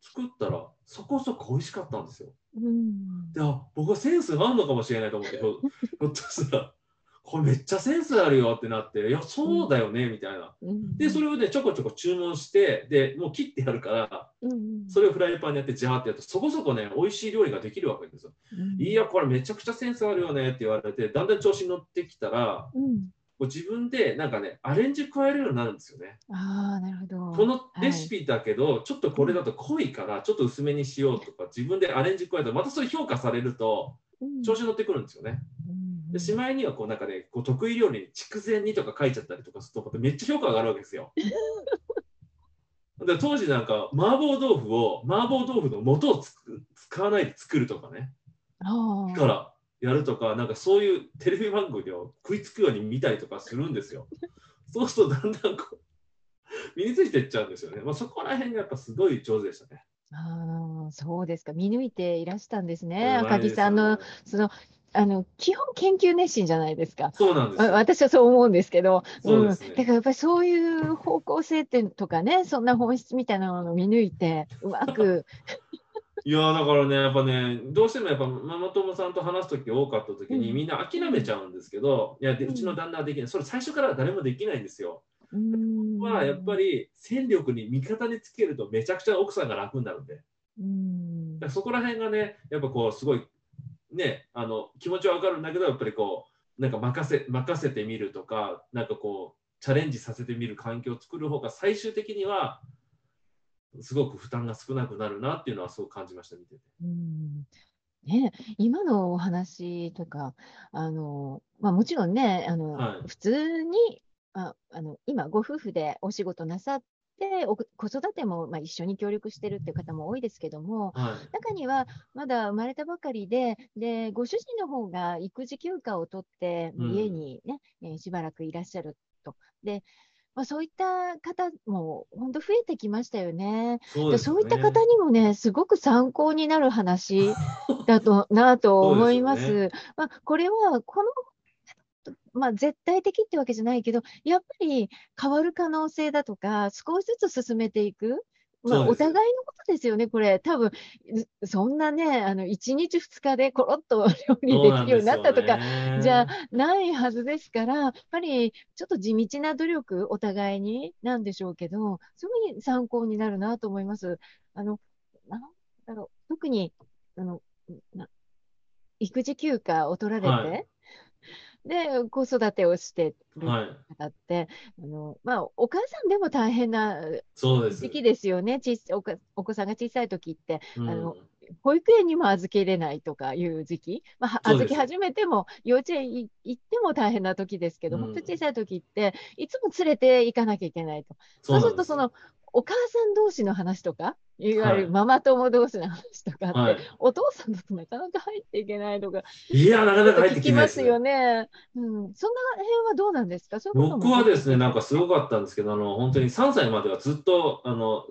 作ったらそこそこ美味しかったんですよ。うんで、あ、僕はセンスがあるのかもしれないと思って、ひょっとしたら、これめっちゃセンスあるよってなって、いや、そうだよね、みたいな。うんで、それをね、ちょこちょこ注文して、で、もう切ってやるから、うんそれをフライパンにやって、ジャーってやって、そこそこね、美味しい料理ができるわけですよ。うんいや、これめちゃくちゃセンスあるよねって言われて、だんだん調子に乗ってきたら、うんこう自分でなんかね、アレンジ加えるようになるんですよね。ああ、なるほど。このレシピだけど、ちょっとこれだと濃いから、ちょっと薄めにしようとか、自分でアレンジ加えたら、またそれ評価されると、うん調子に乗ってくるんですよね。うんでしまいにはこうなんかね、こう得意料理に筑前煮とか書いちゃったりとかすると、めっちゃ評価上がるわけですよ。で当時なんか麻婆豆腐を麻婆豆腐の素をつく使わないで作るとかねああからやるとかなんかそういうテレビ番組を食いつくように見たりとかするんですよ。[LAUGHS] そうするとだんだんこう身についていっちゃうんですよね。まあ、そこら辺がやっぱすごい上手でしたね。ああ、そうですか。見抜いていらしたんですね。赤木さんの、その、あの、基本研究熱心じゃないですか。わそうなんですよ。私はそう思うんですけど、そうですねん、だからやっぱりそういう方向性ってとかね、そんな本質みたいなものを見抜いて、うまく、いやーだからね、やっぱね、どうしてもやっぱママ友さんと話す時多かった時に、うん。みんな諦めちゃうんですけど、いやでうちの旦那はできない、それ最初から誰もできないんですよ。うーん。まあやっぱり戦力に味方につけるとめちゃくちゃ奥さんが楽になるんで、うーんそこら辺がね、やっぱこうすごいね、あの気持ちはわかるんだけど、やっぱりこう、なんか任せ任せてみるとか、なんかこう、チャレンジさせてみる環境を作る方が最終的には、すごく負担が少なくなるなっていうのはすごく感じました、見てて。うんね、今のお話とか、あの、まあもちろんね、あの、はい普通に、あ、あの、今ご夫婦でお仕事なさって、お子育てもまあ一緒に協力してるっていう方も多いですけども、はい中にはまだ生まれたばかりで、で、ご主人の方が育児休暇を取って、うん家にね、えーしばらくいらっしゃると。で、まあ、そういった方も本当増えてきましたよね。そうでそういったね方にもね、すごく参考になる話だと [LAUGHS] なと思います。そうでまあ、これは、この、[LAUGHS] まあ、絶対的ってわけじゃないけど、やっぱり変わる可能性だとか、少しずつ進めていく。まあ、お互いのことですよね、これ。多分、うそんなね、あの、1日2日でコロッと [LAUGHS] 料理できるようになったとか、ねじゃあないはずですから、やっぱりちょっと地道な努力、お互いになんでしょうけど、すごい参考になるなと思います。あの、なんだろう、特に、あの、な育児休暇を取られて、はいで、子育てをしてるはい、方って、あの、まあ、お母さんでも大変な。時期ですよね。ちっおかお子さんが小さい時って、うんあの保育園にも預けれないとかいう時期、まあ、預け始めても、幼稚園い行っても大変な時ですけど、うん本当に小さい時って、いつも連れて行かなきゃいけないと。そうすると、その、お母さん同士の話とか、いわゆはい。るママ友同士の話とかって、はい、お父さんだとなかなか入っていけないとか、いや、なかなか入って聞きますよね。うん、そんな辺はどうなんですか？僕はですね、なんかすごかったんですけど、あの本当に3歳まではずっとあの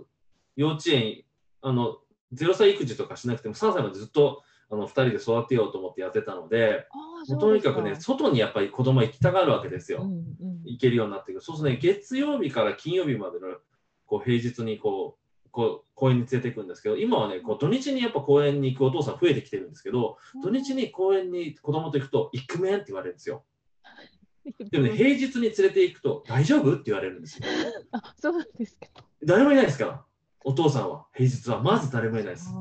幼稚園あの、0歳育児とかしなくても、3歳までずっとあの2人で育てようと思ってやってたので、ですとにかくね、外にやっぱり子供は行きたがるわけですよ。うんうん。行けるようになってくる。そうするとね、月曜日から金曜日までのこう平日にこうこう公園に連れて行くんですけど、今はね、こう土日にやっぱ公園に行くお父さん増えてきてるんですけど、土日に公園に子供と行くと、行くめんって言われるんですよ。でもね、平日に連れて行くと、大丈夫って言われるんですよ。あ、そうなんですか。誰もいないですから、お父さんは、平日はまず誰もいないです。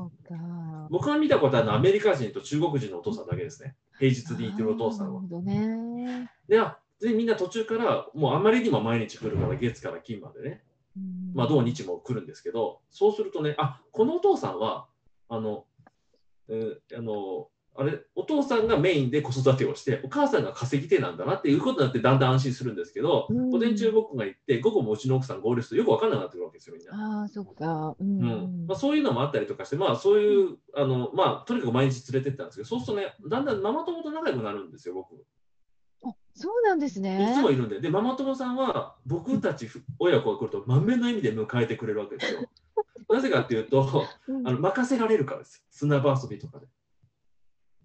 僕が見たことあるのはアメリカ人と中国人のお父さんだけですね。平日に行ってるお父さんはなる。ほどね。で、あでみんな途中から、もうあまりにも毎日来るから、月から金までね。うんまあ、土日も来るんですけど、そうするとね、あこのお父さんは、あの、えーあの、あれ、お父さんがメインで子育てをして、お母さんが稼ぎ手なんだなっていうことになって、だんだん安心するんですけど、うん午前中僕が行って、午後もうちの奥さん合流するとよく分かんなくなってくるわけですよ、みんな。ああ、そっか。ううんんまあ、そういうのもあったりとかして、まあ、そういう、あのまあ、とにかく毎日連れてったんですけど、そうするとね、だんだんママ友と仲良くなるんですよ、僕。あそうなんですいね。つもいるんで、で、ママ友さんは僕たち親子が来ると満面の意味で迎えてくれるわけですよ。[LAUGHS] なぜかっていうと、うんあの任せられるからです。砂場遊びとかで。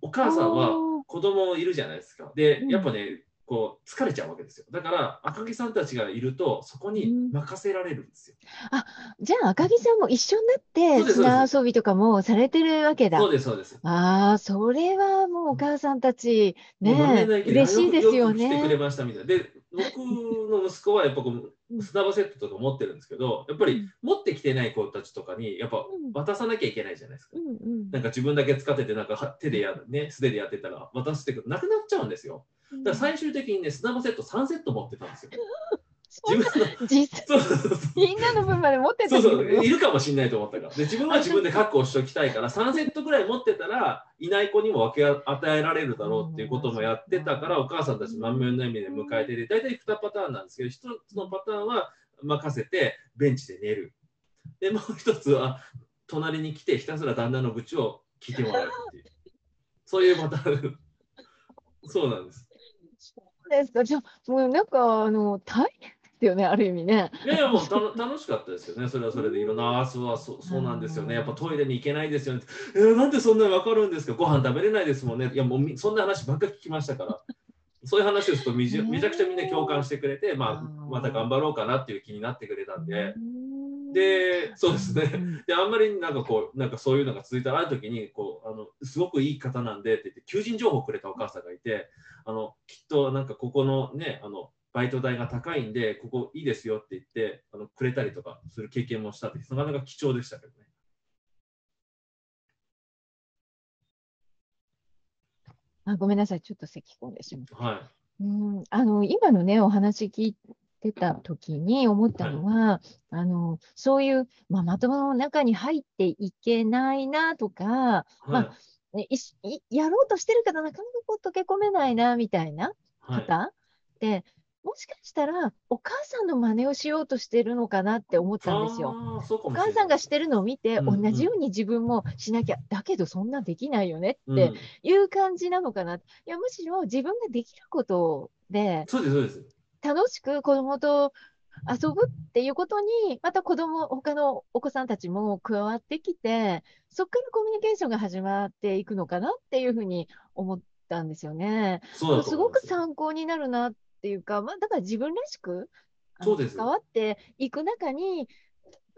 お母さんは子供いるじゃないですか。でう、んやっぱね、こう疲れちゃうわけですよ。だから赤木さんたちがいるとそこに任せられるんですよ。じゃあ、赤木さんも一緒になって砂遊びとかもされてるわけだ。そうです、そうです。ああ、それはもうお母さんたち、ね嬉しいですよよく来てくれね。ましたみたいな。で、僕の息子はやっぱこう砂場セットとか持ってるんですけど、やっぱり持ってきてない子たちとかにやっぱうん渡さなきゃいけないじゃないですかう。んうんなんか自分だけ使ってて、なんかは手でやるね、素手でやってたら渡してくるなくなっちゃうんですよ。うんだから最終的にね、砂場セット3セット持ってたんですよ。[LAUGHS] 自分みんなの分まで持ってたそうそういるかもしれないと思ったから。で自分は自分で確保しておきたいから3セットぐらい持ってたらいない子にも分け与えられるだろうっていうこともやってたからお母さんたち満面の意味で迎えてて大体2パターンなんですけど1つのパターンは任せてベンチで寝る。でもう一つは隣に来てひたすら旦那の愚痴を聞いてもらうっていう。そういうパターン。[LAUGHS] そうなんです。そうですか。じゃあ、もうなんか、あの、大変ですよね、ある意味ね。いやいやもう楽しかったですよね。それはそれでいろんなああそうはそうそうなんですよね。やっぱトイレに行けないですよね。えーなんでそんなに分かるんですか？ご飯食べれないですもんね。いやもうみそんな話ばっか聞きましたから。そういう話をするとめちゃくちゃみんな共感してくれて、まあ、また頑張ろうかなっていう気になってくれたんで、うん。でそうですね。うん。であんまりなんかこうなんかそういうのが続いたらある時にこうあのすごくいい方なんでって言って求人情報をくれたお母さんがいてあのきっとなんかここのねあのバイト代が高いんでここいいですよって言ってあのくれたりとかする経験もしたってなかなか貴重でしたけどね。あごめんなさい、ちょっと咳き込んでしまった。はい。うん、あの今のね、お話聞いてた時に思ったのは、あのそういう、まあ、まともの中に入っていけないなとか、まはい。ねいしいやろうとしてるけど、なかなかこう溶け込めないなみたいなはい。方って、もしかしたらお母さんの真似をしようとしてるのかなって思ったんですよ。お母さんがしてるのを見て、うんうん同じように自分もしなきゃ、だけどそんなできないよねうんっていう感じなのかな。いや、むしろ自分ができることで、そうですそうです。楽しく子供と遊ぶっていうことに、また子供、他のお子さんたちも加わってきて、そこからコミュニケーションが始まっていくのかなっていうふうに思ったんですよね。すごく参考になるなっていうか、まあ、だから自分らしくあのそうです関わっていく中に、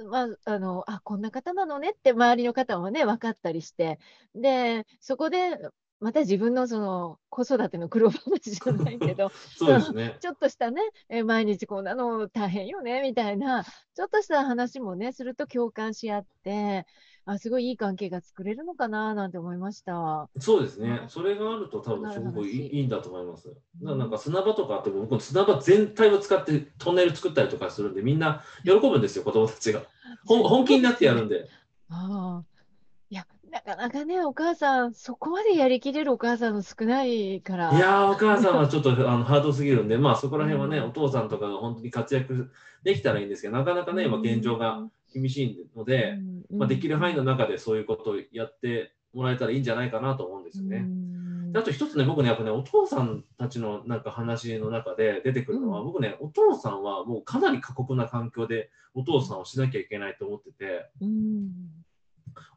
まあ、あの、あ、こんな方なのねって周りの方もね、分かったりして、で、そこで、また自分のその子育ての苦労話じゃないけど、[LAUGHS] そうですね。[LAUGHS] ちょっとしたね、えー毎日こんなの大変よねみたいな、ちょっとした話もね、すると共感し合って、あすごいいい関係が作れるのかななんて思いました。そうですね。それがあると多分すごくいいんだと思います。だからなんか砂場とかあっても、僕砂場全体を使ってトンネル作ったりとかするんで、みんな喜ぶんですよ、[LAUGHS] 子供たちが。本気になってやるんで。ああ。いや、なかなかね、お母さん、そこまでやりきれるお母さんの少ないから。いやー、お母さんはちょっとあのハードすぎるんで、まあそこら辺はね、うんお父さんとかが本当に活躍できたらいいんですけど、なかなかね、今現状が厳しいので、まあ、できる範囲の中でそういうことをやってもらえたらいいんじゃないかなと思うんですよね。あと一つね、僕ね、やっぱね、お父さんたちのなんか話の中で出てくるのは、うん。僕ね、お父さんはもうかなり過酷な環境でお父さんをしなきゃいけないと思ってて、うん。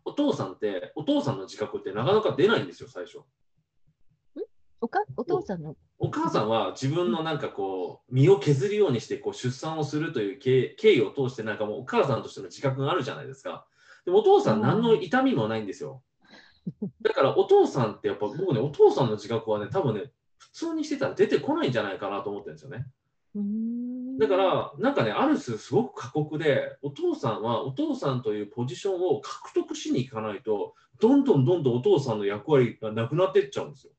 お父さんって、お父さんの自覚ってなかなか出ないんですよ、最初。おかお父さんの？お母さんは自分のなんかこう、身を削るようにしてこう出産をするという経経緯を通して、なんかもうお母さんとしての自覚があるじゃないですか。でもお父さん、何の痛みもないんですよ。だからお父さんってやっぱ僕ね、お父さんの自覚はね、多分ね、普通にしてたら出てこないんじゃないかなと思ってるんですよね。うんだから、なんかね、ある種すごく過酷で、お父さんはお父さんというポジションを獲得しに行かないと、どんどんどんどんお父さんの役割がなくなっていっちゃうんですよ。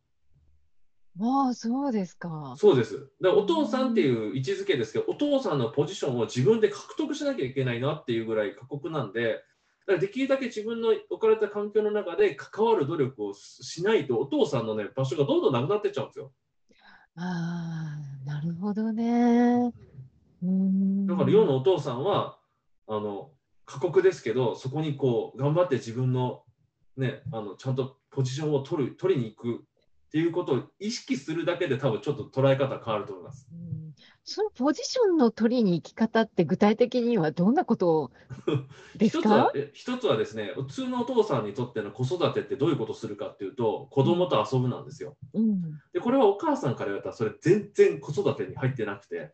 ああ、そうですか。そうです。だからお父さんっていう位置づけですけど、お父さんのポジションを自分で獲得しなきゃいけないなっていうぐらい過酷なんで、だからできるだけ自分の置かれた環境の中で関わる努力をしないと、お父さんのね、場所がどんどんなくなっていっちゃうんですよ。ああ、なるほどね。うんだから世のお父さんは、あの、過酷ですけど、そこにこう、頑張って自分の、ね、あの、ちゃんとポジションを取る、取りに行くっていうことを意識するだけで多分ちょっと捉え方変わると思います。うんそのポジションの取りに行き方って具体的にはどんなことです一つはかえ一つはですね、普通のお父さんにとっての子育てってどういうことをするかっていうと、子供と遊ぶなんですよ。うんで、これはお母さんから言われたら、それ全然子育てに入ってなくて、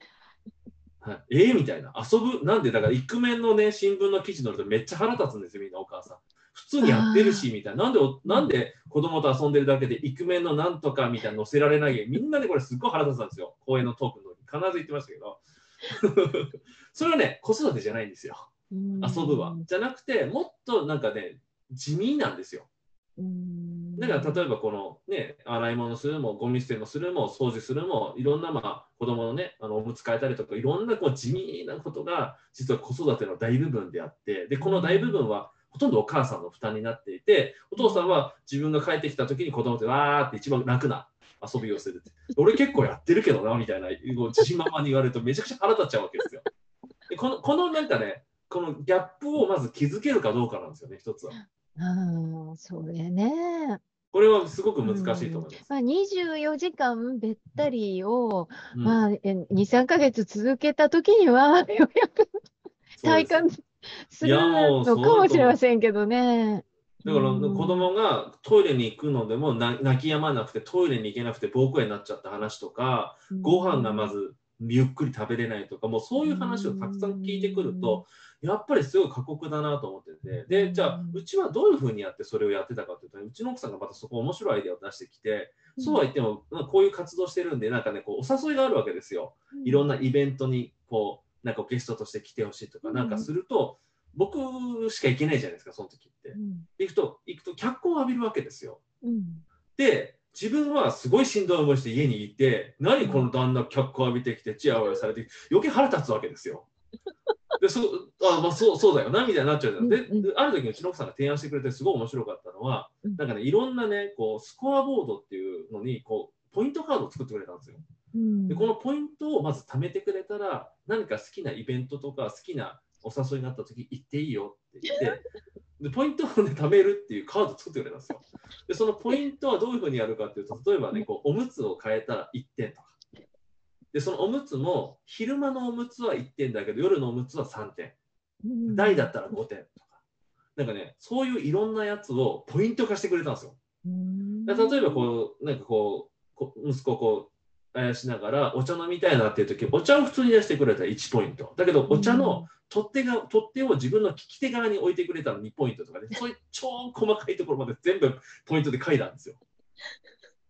はい、えー、みたいな、遊ぶ、なんで、だから、イクメンのね、新聞の記事載るとめっちゃ腹立つんですよ、みんなお母さん。普通にやってるし、みたいな。なんでお、なんで子供と遊んでるだけで、イクメンのなんとかみたいな載せられないみんなでこれすっごい腹立つんですよ。公園のトークの時必ず言ってましたけど。[LAUGHS] それはね、子育てじゃないんですよ。うん遊ぶは。じゃなくて、もっとなんかね、地味なんですよ。うんだから例えばこのね、洗い物するも、ゴミ捨てもするも、掃除するも、いろんなまあ子供のね、あのおむつ替えたりとか、いろんなこう地味なことが実は子育ての大部分であって、で、この大部分はほとんどお母さんの負担になっていて、お父さんは自分が帰ってきた時に子供ってわーって一番楽な遊びをするって。俺結構やってるけどな、みたいな、自信満々に言われるとめちゃくちゃ腹立っちゃうわけですよ。でこのこのなんかね、このギャップをまず気づけるかどうかなんですよね、一つは。ああ、それね。これはすごく難しいと思います。まあ、24時間べったりを、うんまあ、え2、3ヶ月続けたときには、ようやく体感するいやもうのかもしれませんけどね。だからうん。子供がトイレに行くのでもな泣き止まなくてトイレに行けなくて膀胱炎になっちゃった話とか、ご飯がまずゆっくり食べれないとか、もうそういう話をたくさん聞いてくると、やっぱりすごい過酷だなと思ってて、で、じゃあ、うちはどういうふうにやってそれをやってたかというと、うちの奥さんがまたそこ面白いアイデアを出してきて、そうは言っても、まあこういう活動してるんで、なんかね、こうお誘いがあるわけですよ。いろんな、なイベントに、こう、なんかゲストとして来てほしいとか、うんなんかすると、僕しか行けないじゃないですか、その時ってう。ん行くと、行くと脚光を浴びるわけですよ。うんで、自分はすごいしんどい思いして家にいて、何この旦那脚光浴びてきて、チヤホヤされて、余計腹立つわけですよ。[LAUGHS] でそあまあ、そうそうだよなみたいになっちゃうじゃん。で、ある時にうちの奥さんが提案してくれて、すごい面白かったのは、うんなんかね、いろんなね、こうスコアボードっていうのにこう、ポイントカードを作ってくれたんですよ。うんで、このポイントをまず貯めてくれたら、何か好きなイベントとか好きなお誘いがあった時行っていいよって言って、[LAUGHS] でポイントを、ね、貯めるっていうカードを作ってくれたんですよ。で、そのポイントはどういうふうにやるかっていうと、例えばね、こうおむつを変えたら1点とか。で、そのおむつも、昼間のおむつは1点だけど、夜のおむつは3点。うん大だったら5点とか。なんかね、そういういろんなやつをポイント化してくれたんですよ。例えばこう、なんかこう、こ息子をこう、しながらお茶飲みたいなっていう時、お茶を普通に出してくれたら1ポイント。だけど、お茶の取っ手が取っ手を自分の利き手側に置いてくれたら2ポイントとかで、そういう超細かいところまで全部ポイントで書いたんですよ。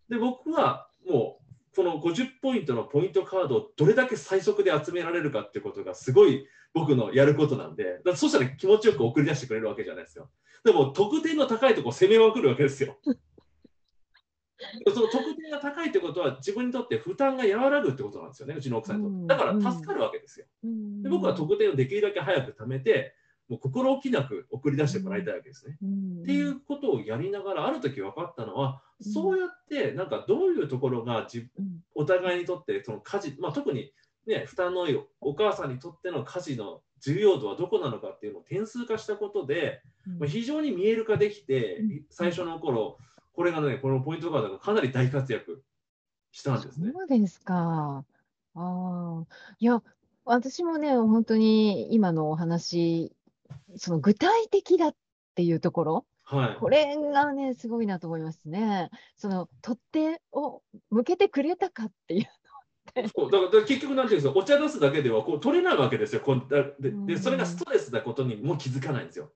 で、僕はもう、この50ポイントのポイントカードをどれだけ最速で集められるかってことがすごい僕のやることなんで、だそしたら気持ちよく送り出してくれるわけじゃないですよ。でも、得点の高いとこ攻めまくるわけですよ。その得点が高いってことは自分にとって負担が和らぐってことなんですよね、うちの奥さんにとって。だから助かるわけですよ。うん。で僕は得点をできるだけ早く貯めて、もう心置きなく送り出してもらいたいわけですね。うん。っていうことをやりながら、ある時分かったのは、うん。そうやってなんかどういうところが自うん。お互いにとってその家事、まあ、特に、ね、負担の多いお母さんにとっての家事の重要度はどこなのかっていうのを点数化したことで、まあ、非常に見える化できてうん、最初の頃これがね、このポイントカードがかなり大活躍したんですね。そうですか。ああ。いや、私もね、本当に今のお話、その具体的だっていうところ、はい。これがね、すごいなと思いますね。その取っ手を向けてくれたかっていう。そうだから結局なんていうんですか、お茶出すだけではこう取れないわけですよ。こうだでうんでそれがストレスなことにも気づかないんですよ。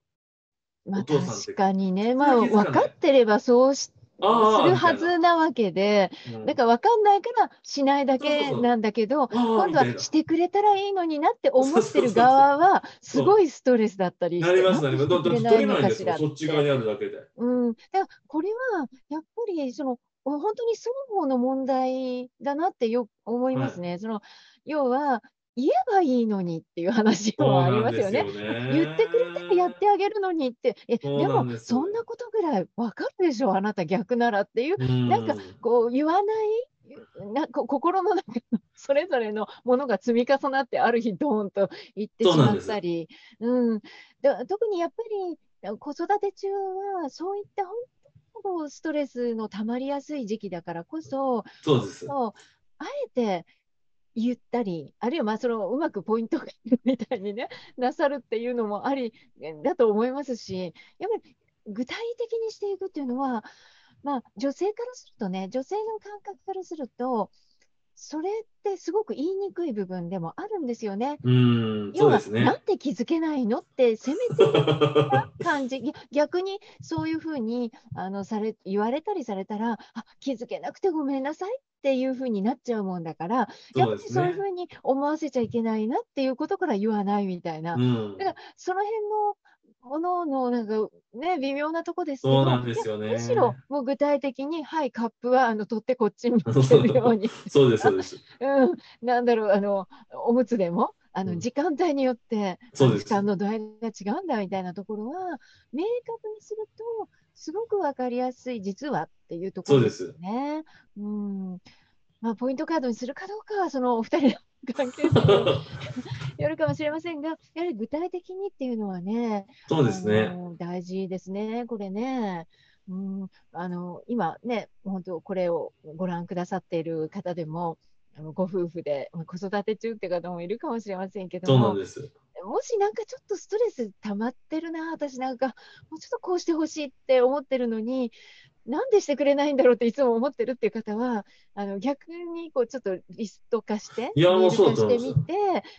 まあ確かにね、まあ分かってればそうしするはずなわけで、だから分かんないからしないだけなんだけど、今度はしてくれたらいいのになって思ってる側は、すごいストレスだったりして、なりますなります。って取れないんですそっち側にあるだけで。うん、だからこれはやっぱりその本当に双方の問題だなってよ思いますね。その要は言えばいいのにっていう話もありますよね。言ってくれたらやってあげるのにって、えでですそんなことぐらいわかるでしょ、あなた逆ならっていう、うん。なんかこう言わない、なこ心の中のそれぞれのものが積み重なって、ある日、ドーンと言ってしまったり、うん、で特にやっぱり子育て中は、そういった本当にストレスのたまりやすい時期だからこそ、そうです。そうあえて言ったり、あるいはまあそのうまくポイントがみたいにね、[LAUGHS] なさるっていうのもありだと思いますし、やっぱり具体的にしていくっていうのは、まあ、女性からするとね、女性の感覚からすると、それってすごく言いにくい部分でもあるんですよね。うん、要は、そうですね。なんで気づけないのって、せめて感じ、[LAUGHS] 逆にそういうふうにあのされ言われたりされたら、あ気づけなくてごめんなさいっていうふうになっちゃうもんだから、やっぱりそういうふうに思わせちゃいけないなっていうことから言わないみたいな、うんだからその辺のもののなんかね、微妙なとこですけど、そうなんですよね。むしろもう具体的に、はい、カップはあの取ってこっちに向けるように、[LAUGHS] そうです、そうです。[LAUGHS] うん、なんだろう、あのおむつでも。あうんの時間帯によって、そうです負担の度合いが違うんだみたいなところは、明確にすると、すごくわかりやすい、実はっていうところですよね。うんまあ、ポイントカードにするかどうかは、そのお二人の関係よ [LAUGHS] るかもしれませんが、やはり具体的にっていうのはね、そうですね。大事ですね、これね。うん、あの今ね、本当、これをご覧くださっている方でも、あのご夫婦でまあ子育て中って方もいるかもしれませんけども、そうなんです。もしなんかちょっとストレス溜まってるな、私なんか、もうちょっとこうしてほしいって思ってるのに、なんでしてくれないんだろうっていつも思ってるっていう方は、あの逆にこうちょっとリスト化して、いやもうそうだと思いみて、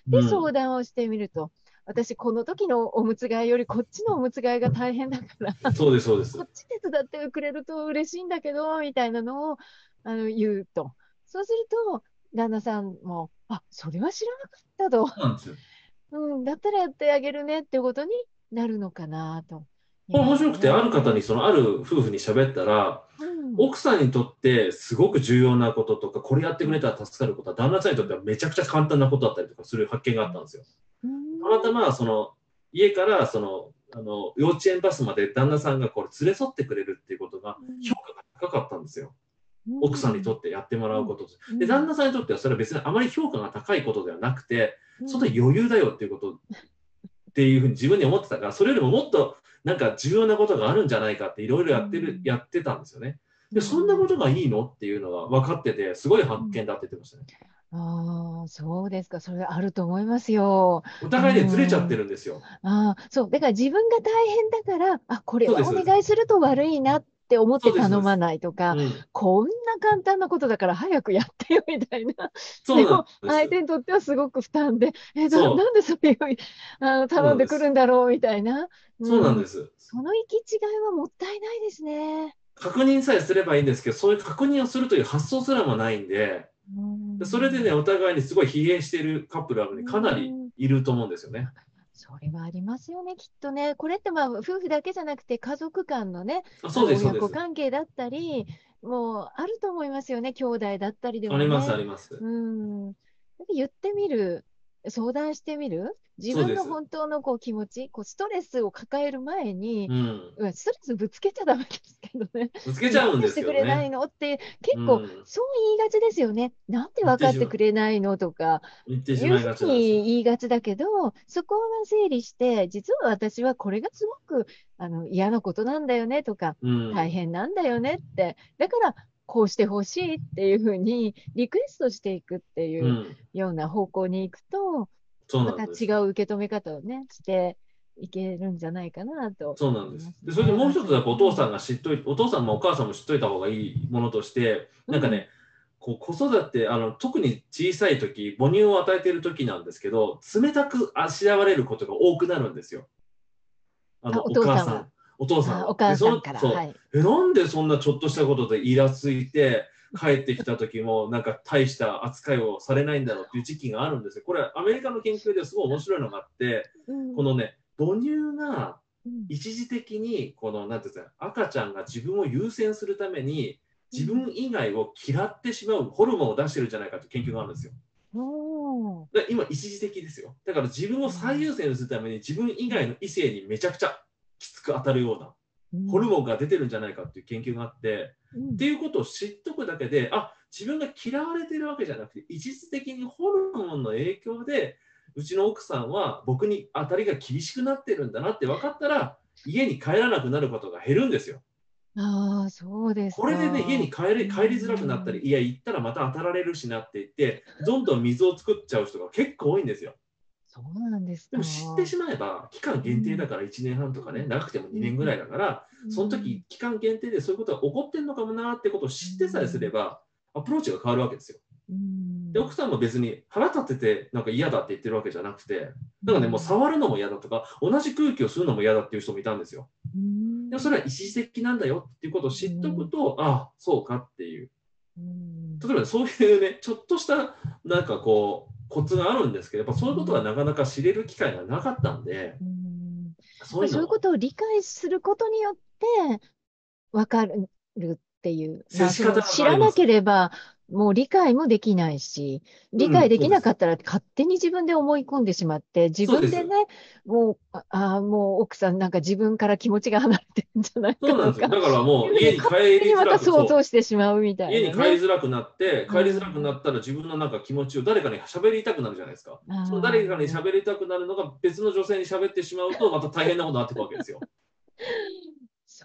で、うん相談をしてみると。私、この時のおむつ替えよりこっちのおむつ替えが大変だから、そうです、そうですこ。っち手伝ってくれると嬉しいんだけど、みたいなのをあの言うと。そうすると、旦那さんも、あ、それは知らなかったと。うん、だったらやってあげるねってことになるのかなと。これ面白くて、ある方に、そのある夫婦に喋ったら、うん、奥さんにとってすごく重要なこととか、これやってくれたら助かることは、旦那さんにとってはめちゃくちゃ簡単なことだったりとかする発見があったんですよ。うん。たまたま、その、家から、その、あの、幼稚園バスまで旦那さんがこれ連れ添ってくれるっていうことが、評価が高かったんですよ。奥さんにとってやってもらうこと。うん。で、旦那さんにとってはそれは別にあまり評価が高いことではなくて、うん。その余裕だよっていうことっていうふうに自分に思ってたから、それよりももっとなんか重要なことがあるんじゃないかっていろいろやってる、うんやってたんですよね。で、そんなことがいいのっていうのが分かってて、すごい発見だって言ってましたね。ああ、そうですか。それあると思いますよ。お互いね、ずれちゃってるんですよ。ああ、そう。だから自分が大変だから、あ、これはお願いすると悪いなって思って頼まないとか、うん、こんな簡単なことだから早くやってよみたいな。そうな相手にとってはすごく負担で、え、ななんでそういうふうにあの頼んでくるんだろうみたいな。そうなんす。です。その行き違いはもったいないですね。確認さえすればいいんですけど、そういう確認をするという発想すらもないんで、うんでそれでね、お互いにすごい疲弊しているカップルはね、かなりいると思うんですよね。それはありますよね、きっとね。これってまあ夫婦だけじゃなくて家族間のね、あそうです、親子。関係だったり、もうあると思いますよね、兄弟だったりでもね。あります、あります。うん。言ってみる、相談してみる、自分の本当のこう気持ち、こうストレスを抱える前にう、ん。うんストレスぶつけちゃダメですけどね。ぶつけちゃうんですよなんでしてくれないね。のって、結構、うんそう言いがちですよね。なんで分かってくれないのとか、いうふう。に言いがちだけど、そこは整理して、実は私はこれがすごくあの嫌なことなんだよねとか、うん大変なんだよねって、だからこうしてほしいっていうふうにリクエストしていくっていううんような方向に行くと、そうまたなんです違う受け止め方をね、していけるんじゃないかなと。そうなんです。で、それでもう一つやっぱお父さんが知っといお父さんもお母さんも知っといた方がいいものとして、なんかね、こう子育てあの、特に小さい時母乳を与えている時なんですけど、冷たくあしらわれることが多くなるんですよ。あのあお父さんは母さん。お父さんは。あお母さんから。はい。えなんでそんなちょっとしたことでイラついて帰ってきた時もなんか大した扱いをされないんだろうっていう時期があるんですよ。これアメリカの研究ですごい面白いのがあって、うんこのね母乳がうん一時的にこのなんていうんですか赤ちゃんが自分を優先するために自分以外を嫌ってしまうホルモンを出してるんじゃないかという研究があるんですよ。今一時的ですよ。だから自分を最優先にするために自分以外の異性にめちゃくちゃきつく当たるようなホルモンが出てるんじゃないかっていう研究があって、うんっていうことを知っとくだけで、あ自分が嫌われてるわけじゃなくて、一時的にホルモンの影響で、うちの奥さんは僕に当たりが厳しくなってるんだなって分かったら、家に帰らなくなることが減るんですよ。ああ、そうですか。これでね、家に帰り帰りづらくなったり、いや、行ったらまた当たられるしなって言って、どんどん水を作っちゃう人が結構多いんですよ。そうなんですか。でも知ってしまえば、期間限定だから1年半とかね、長くても2年ぐらいだから、その時期間限定でそういうことが起こってんのかもなってことを知ってさえすれば、アプローチが変わるわけですよ。うん、で、奥さんも別に腹立ててなんか嫌だって言ってるわけじゃなくて、なんかね、もう触るのも嫌だとか、同じ空気を吸うのも嫌だっていう人もいたんですよ。うんでもそれは一時的なんだよっていうことを知っとくと、ああ、そうかっていう。うん例えばそういうね、ちょっとしたなんかこう、コツがあるんですけど、やっぱそういうことがなかなか知れる機会がなかったんで、うん。そういうことを理解することによって分かるっていう、知らなければもう理解もできないし、理解できなかったら勝手に自分で思い込んでしまって、自分でね、もう、ああ、もう奥さんなんか自分から気持ちが離れてるんじゃないか。とか、だからもう家に帰勝手にまたりづらく想像してしまうみたいな、ね。家に帰りづらくなって、帰りづらくなったら自分のなんか気持ちを誰かに喋りたくなるじゃないですか。その誰かに喋りたくなるのが別の女性に喋ってしまうとまた大変なことになっていくわけですよ。[LAUGHS]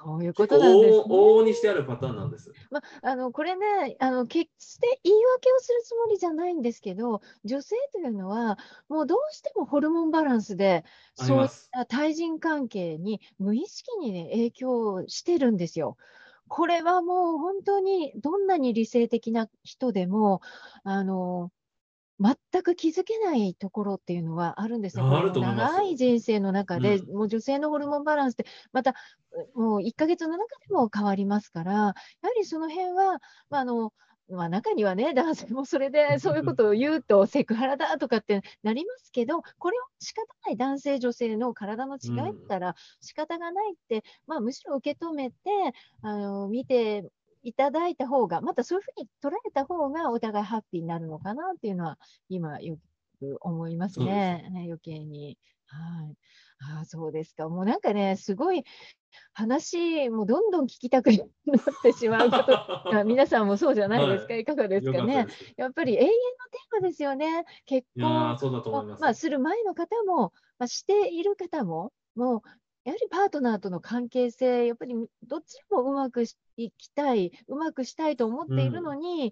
そういうことなんです、ね。往々にしてあるパターンなんです。まあ、あのこれねあの、決して言い訳をするつもりじゃないんですけど、女性というのは、もうどうしてもホルモンバランスで、そうい。た対人関係に無意識に、ね、影響してるんですよ。これはもう本当にどんなに理性的な人でも、あの全く気づけないところっていうのはあるんですね。あると思いますよ長い人生の中で、うもう女性のホルモンバランスって、またもう1ヶ月の中でも変わりますから、やはりその辺は、まああのまあ、中にはね、[LAUGHS] 男性もそれで [LAUGHS] そういうことを言うと、セクハラだとかってなりますけど、これは仕方ない男性、女性の体の違いったら仕方がないって、まあ、むしろ受け止めてあの見ていただいた方が、またそういうふうに捉えた方がお互いハッピーになるのかなっていうのは、今、よく思いますね、ね余計に。はいああそうですか。もうなんかね、すごい話、もうどんどん聞きたくなってしまうこと [LAUGHS] が、皆さんもそうじゃないですか、、はいかがですよかね。やっぱり永遠のテーマですよね。結婚まあ、する前の方も、まあ、している方も、もうやはりパートナーとの関係性、やっぱりどっちもうまくしいきたい、うまくしたいと思っているのに、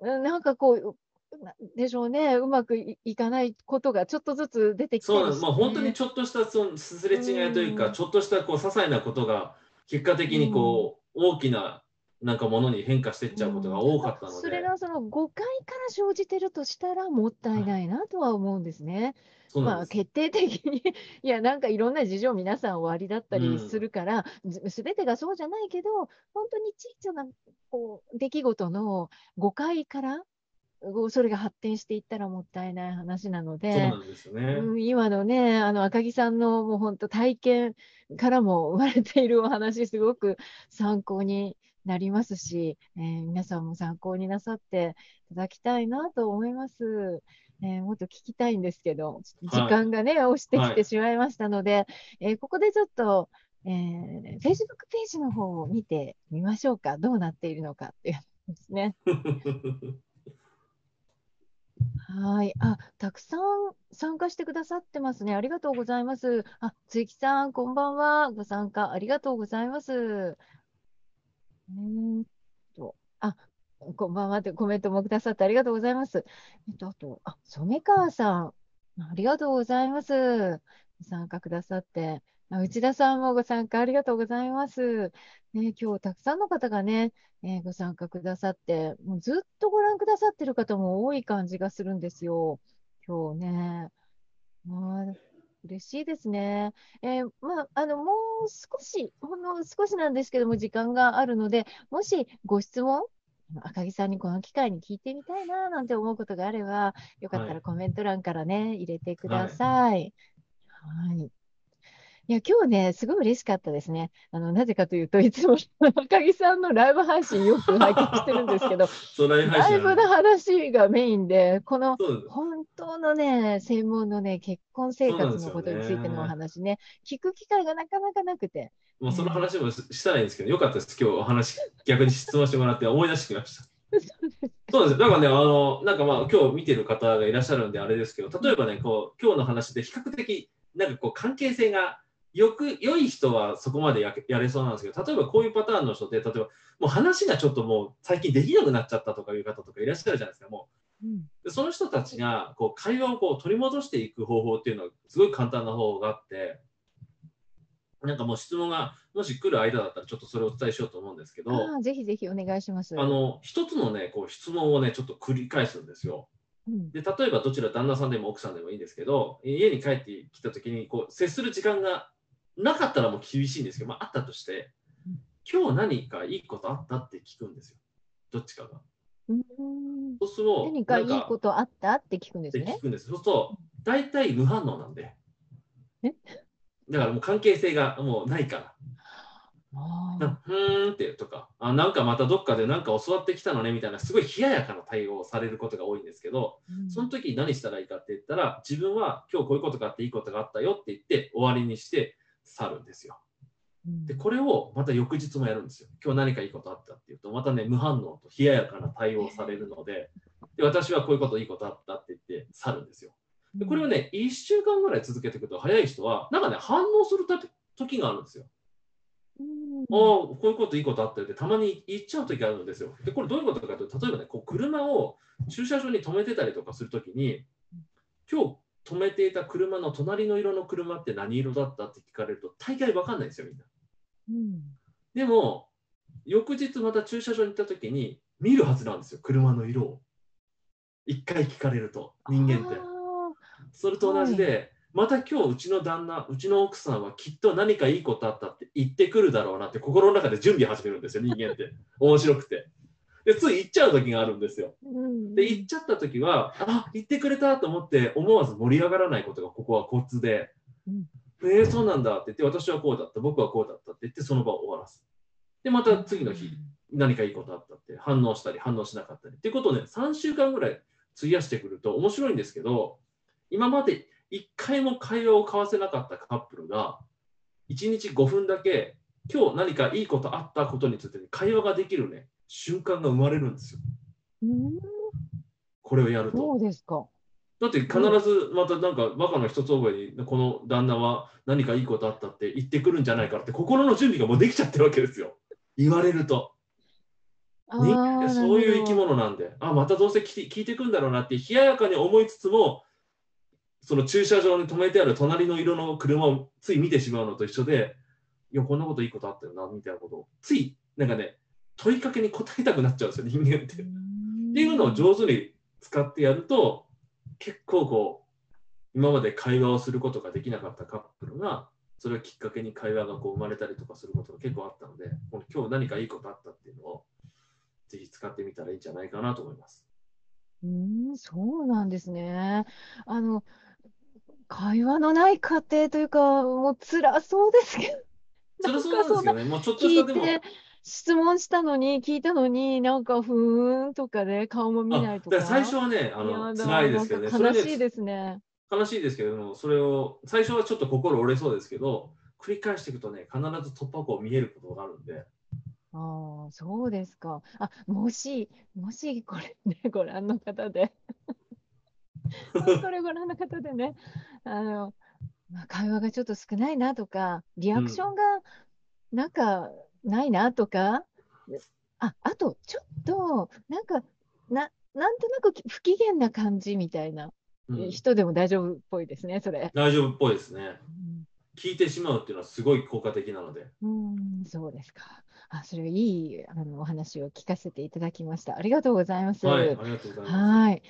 うん。なんかこう、でしょうね、うまくいいかないことがちょっとずつ出てきたそうまあ本当にちょっとしたそのすれ違いというか、うん。ちょっとしたこう些細なことが結果的にこう、大きななんかものに変化していっちゃうことが多かったので、それがその誤解から生じてるとしたらもったいないなとは思うんですね。まあ、そうなんです。決定的に [LAUGHS] いや、なんかいろんな事情、皆さんおありだったりするから、すべてがそうじゃないけど、本当に小さなこう出来事の誤解から、それが発展していったらもったいない話なので。うん今のね、あの赤木さんのもう本当、体験からも生まれているお話、すごく参考になりますし、えー皆さんも参考になさっていただきたいなと思います。えーもっと聞きたいんですけど、時間がね、押してきてしまいましたので、えーここでちょっと、えー、Facebook ページの方を見てみましょうか。どうなっているのかっていうですね。[LAUGHS] はい。あ、たくさん参加してくださってますね。ありがとうございます。あ、つきさん、こんばんは。ご参加ありがとうございます。えっと、あ、こんばんはってコメントもくださってありがとうございます。えっと、あと、あ、染川さん、ありがとうございます。ご参加くださって。あ内田さんもご参加ありがとうございます。ね、今日たくさんの方がね、えーご参加くださって、もうずっとご覧くださってる方も多い感じがするんですよ。今日ね。あ、嬉しいですね。えーまあ、あの、もう少し、ほんの少しなんですけども、時間があるので、もしご質問、赤木さんにこの機会に聞いてみたいななんて思うことがあれば、よかったはいらコメント欄からね、入れてください。はい。いや、今日ね、すごい嬉しかったですね。あの、なぜかというと、いつも [LAUGHS] 赤木さんのライブ配信よく拝見してるんですけど、[LAUGHS] そうライブ配ライブの話がメインで、この本当のね、専門のね、結婚生活のことについてのお話ね、聞く機会がなかなかなくて。もうその話もししたらいいんですけど、よかったです。今日お話、逆に質問してもらって思い出してきました。[LAUGHS] そうです。だからね、あの、なんかまあ、今日見てる方がいらっしゃるんであれですけど、例えばね、こう、今日の話で比較的、なんかこう、関係性がよく、良い人はそこまでややれそうなんですけど、例えばこういうパターンの人って、例えば、もう話がちょっともう最近できなくなっちゃったとかいう方とかいらっしゃるじゃないですか、もう。うんでその人たちがこう会話をこう取り戻していく方法っていうのはすごい簡単な方法があって、なんかもう質問がもし来る間だったらちょっとそれをお伝えしようと思うんですけど、ぜひぜひお願いします。あの一つのねこう質問をねちょっと繰り返すんですよ。うんで例えばどちら旦那さんでも奥さんでもいいんですけど家に帰ってきた時にこう接する時間がなかったらもう厳しいんですけど、まあ、あったとしてうん今日何かいいことあったって聞くんですよどっちかが。うんそうすると何かいいことあったって聞くんですね聞。くんです。そうすると、大体無反応なんで。え？だからもう関係性がもうないから。あなふーんってとかあ、なんかまたどっかでなんか教わってきたのねみたいな、すごい冷ややかな対応をされることが多いんですけど、ーその時に何したらいいかって言ったら、自分は今日こういうことがあっていいことがあったよって言って終わりにして去るんですよ。うんで、これをまた翌日もやるんですよ。今日何かいいことあったっていうと、またね、無反応と冷ややかな対応をされるので、で私はこういうこといいことあったって言って去るんですよ。でこれをね、1週間ぐらい続けていくと、早い人は、なんかね、反応するた時があるんですよ。うんああ、こういうこといいことあったよって、たまに言っちゃう時あるんですよ。で、これどういうことかというと、例えばね、こう車を駐車場に止めてたりとかするときに、今日止めていた車の隣の色の車って何色だったって聞かれると、大概わかんないんですよ、みんな。うんでも、翌日また駐車場に行ったときに、見るはずなんですよ、車の色を。一回聞かれると、人間って。あそれと同じで、また今日うちの旦那、うちの奥さんはきっと何かいいことあったって言ってくるだろうなって心の中で準備始めるんですよ、人間って。面白くて。で、つい言っちゃう時があるんですよ。で、言っちゃった時は、あ、言ってくれたと思って思わず盛り上がらないことがここはコツで、うんえー、そうなんだって言って、私はこうだった、僕はこうだったって言って、その場を終わらす。で、また次の日、何かいいことあったって反応したり反応しなかったりっていうことをね3週間ぐらい費やしてくると面白いんですけど今まで1回も会話を交わせなかったカップルが1日5分だけ今日何かいいことあったことについて会話ができるね瞬間が生まれるんですよ。うん。これをやるそとうですか。だって必ずまたなんかバカの一つ覚えにこの旦那は何かいいことあったって言ってくるんじゃないかって心の準備がもうできちゃってるわけですよ。言われると。人間ってそういう生き物なんで、あまたどうせ聞いて聞いてくんだろうなって、冷ややかに思いつつも、その駐車場に止めてある隣の色の車をつい見てしまうのと一緒で、いや、こんなこといいことあったよな、みたいなことを、つい、なんかね、問いかけに答えたくなっちゃうんですよ、人間って。っていうのを上手に使ってやると、結構こう、今まで会話をすることができなかったカップルが、それをきっかけに会話がこう生まれたりとかすることが結構あったので、今日何かいいことあったっていうのを、ぜひ使ってみたらいいんじゃないかなと思います。うーん、そうなんですね。あの、会話のない家庭というか、もう辛そうですけど、それはそうなんですよね。もうちょっとしたでも、質問したのに、聞いたのに、なんか、ふーんとかで顔も見ないとか。から最初はね、あの辛いですけどね、悲しいですね。悲しいですけども、それを最初はちょっと心折れそうですけど、繰り返していくとね、必ず突破口見えることがあるんで、ああ、そうですか。あ、もし、もしこれね、[LAUGHS] ご覧の方で、[LAUGHS] これご覧の方でね、あの、まあ、会話がちょっと少ないなとか、リアクションがなんかないなとか、あ、あと、ちょっと、なんか、な、なんとなく不機嫌な感じみたいなうん人でも大丈夫っぽいですね、それ。大丈夫っぽいですね。聞いてしまうっていうのはすごい効果的なので。うん、うんそうですか。あ、それはいいあのお話を聞かせていただきました。ありがとうございます。はい、ありがとうございます。はい。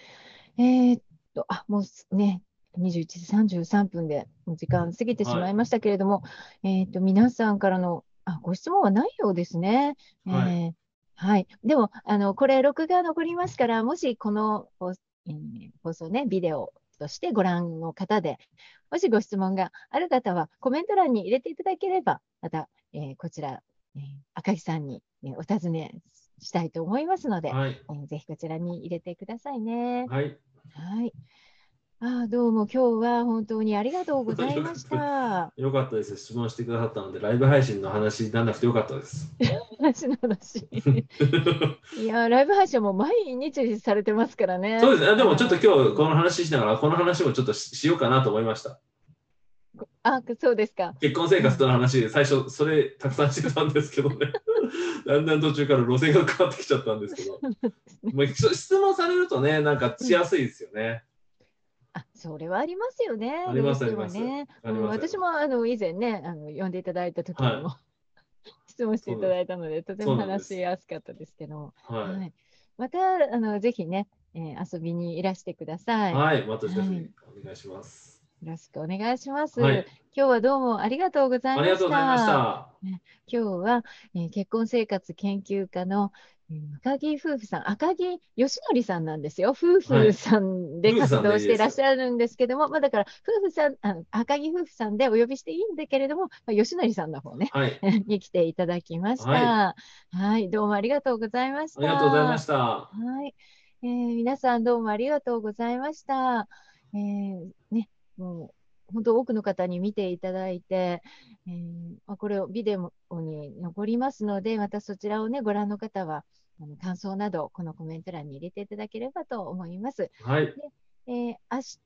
えーっと、あ、もうすね、21時33分で時間過ぎてしまいましたけれども、えーっと、皆さんからのあご質問はないようですね。えーはいはい。でも、あの、これ、録画残りますから、もしこの放,、えー放送ね、ビデオとしてご覧の方で、もしご質問がある方は、コメント欄に入れていただければ、また、えーこちら、えー赤木さんに、ね、お尋ねしたいと思いますので、はい、えーぜひこちらに入れてくださいね。はい、はい。あーどうも今日は本当にありがとうございました。[LAUGHS] よかったです。質問してくださったので、ライブ配信の話にならなくてよかったです。話 [LAUGHS] の話。いやー、ライブ配信も毎日されてますからね。そうですね。でもちょっと今日この話しながら、この話もちょっとししようかなと思いました。あ、そうですか。結婚生活との話で最初それたくさんしてたんですけどね。[LAUGHS] だんだん途中から路線が変わってきちゃったんですけど。まあ質問されるとね、なんかしやすいですよね。あ、それはありますよね。ありますどうしてもね。うんあります私もあの以前ね、あの呼んでいただいた時にも、は質問していただいたので、とても話しやすかったですけど、はい。はい。またあのぜひね、えー遊びにいらしてください。はい、またぜひはいお願いします。ろしくお願いします。はい。今日はどうもありがとうございました。ありがとうございました。今日は、えー結婚生活研究家の、えー赤木夫婦さん、赤木義則さんなんですよ。夫婦さんで活動していらっしゃるんですけども、まあ、だから夫婦さんあの、赤木夫婦さんでお呼びしていいんだけれども、まあ、義則さんの方ね、はい。に [LAUGHS] 来ていただきました。ははい、どうもありがとうございました。ありがとうございました。はい、えー皆さんどうもありがとうございました。えーね、もう本当多くの方に見ていただいて、えーまあ、これをビデオに残りますので、またそちらをね、ご覧の方は、あの感想など、このコメント欄に入れていただければと思います。はい。えー明日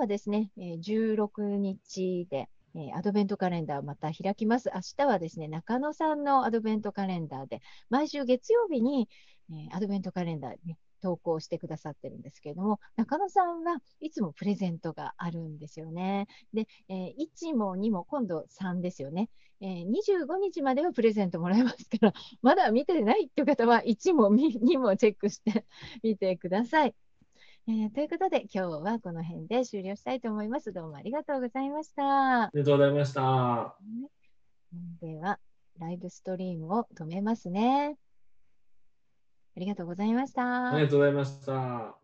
はですね、えー16日で、えーアドベントカレンダーをまた開きます。明日はですね、中野さんのアドベントカレンダーで、毎週月曜日に、えーアドベントカレンダーに投稿してくださってるんですけれども、中野さんはいつもプレゼントがあるんですよね。で、えー1も2も今度3ですよね。えー25日まではプレゼントもらえますから、[LAUGHS] まだ見てないっていう方は1も2もチェックして [LAUGHS] みてください。えーということで、今日はこの辺で終了したいと思います。どうもありがとうございました。ありがとうございました。では、ライブストリームを止めますね。ありがとうございました。ありがとうございました。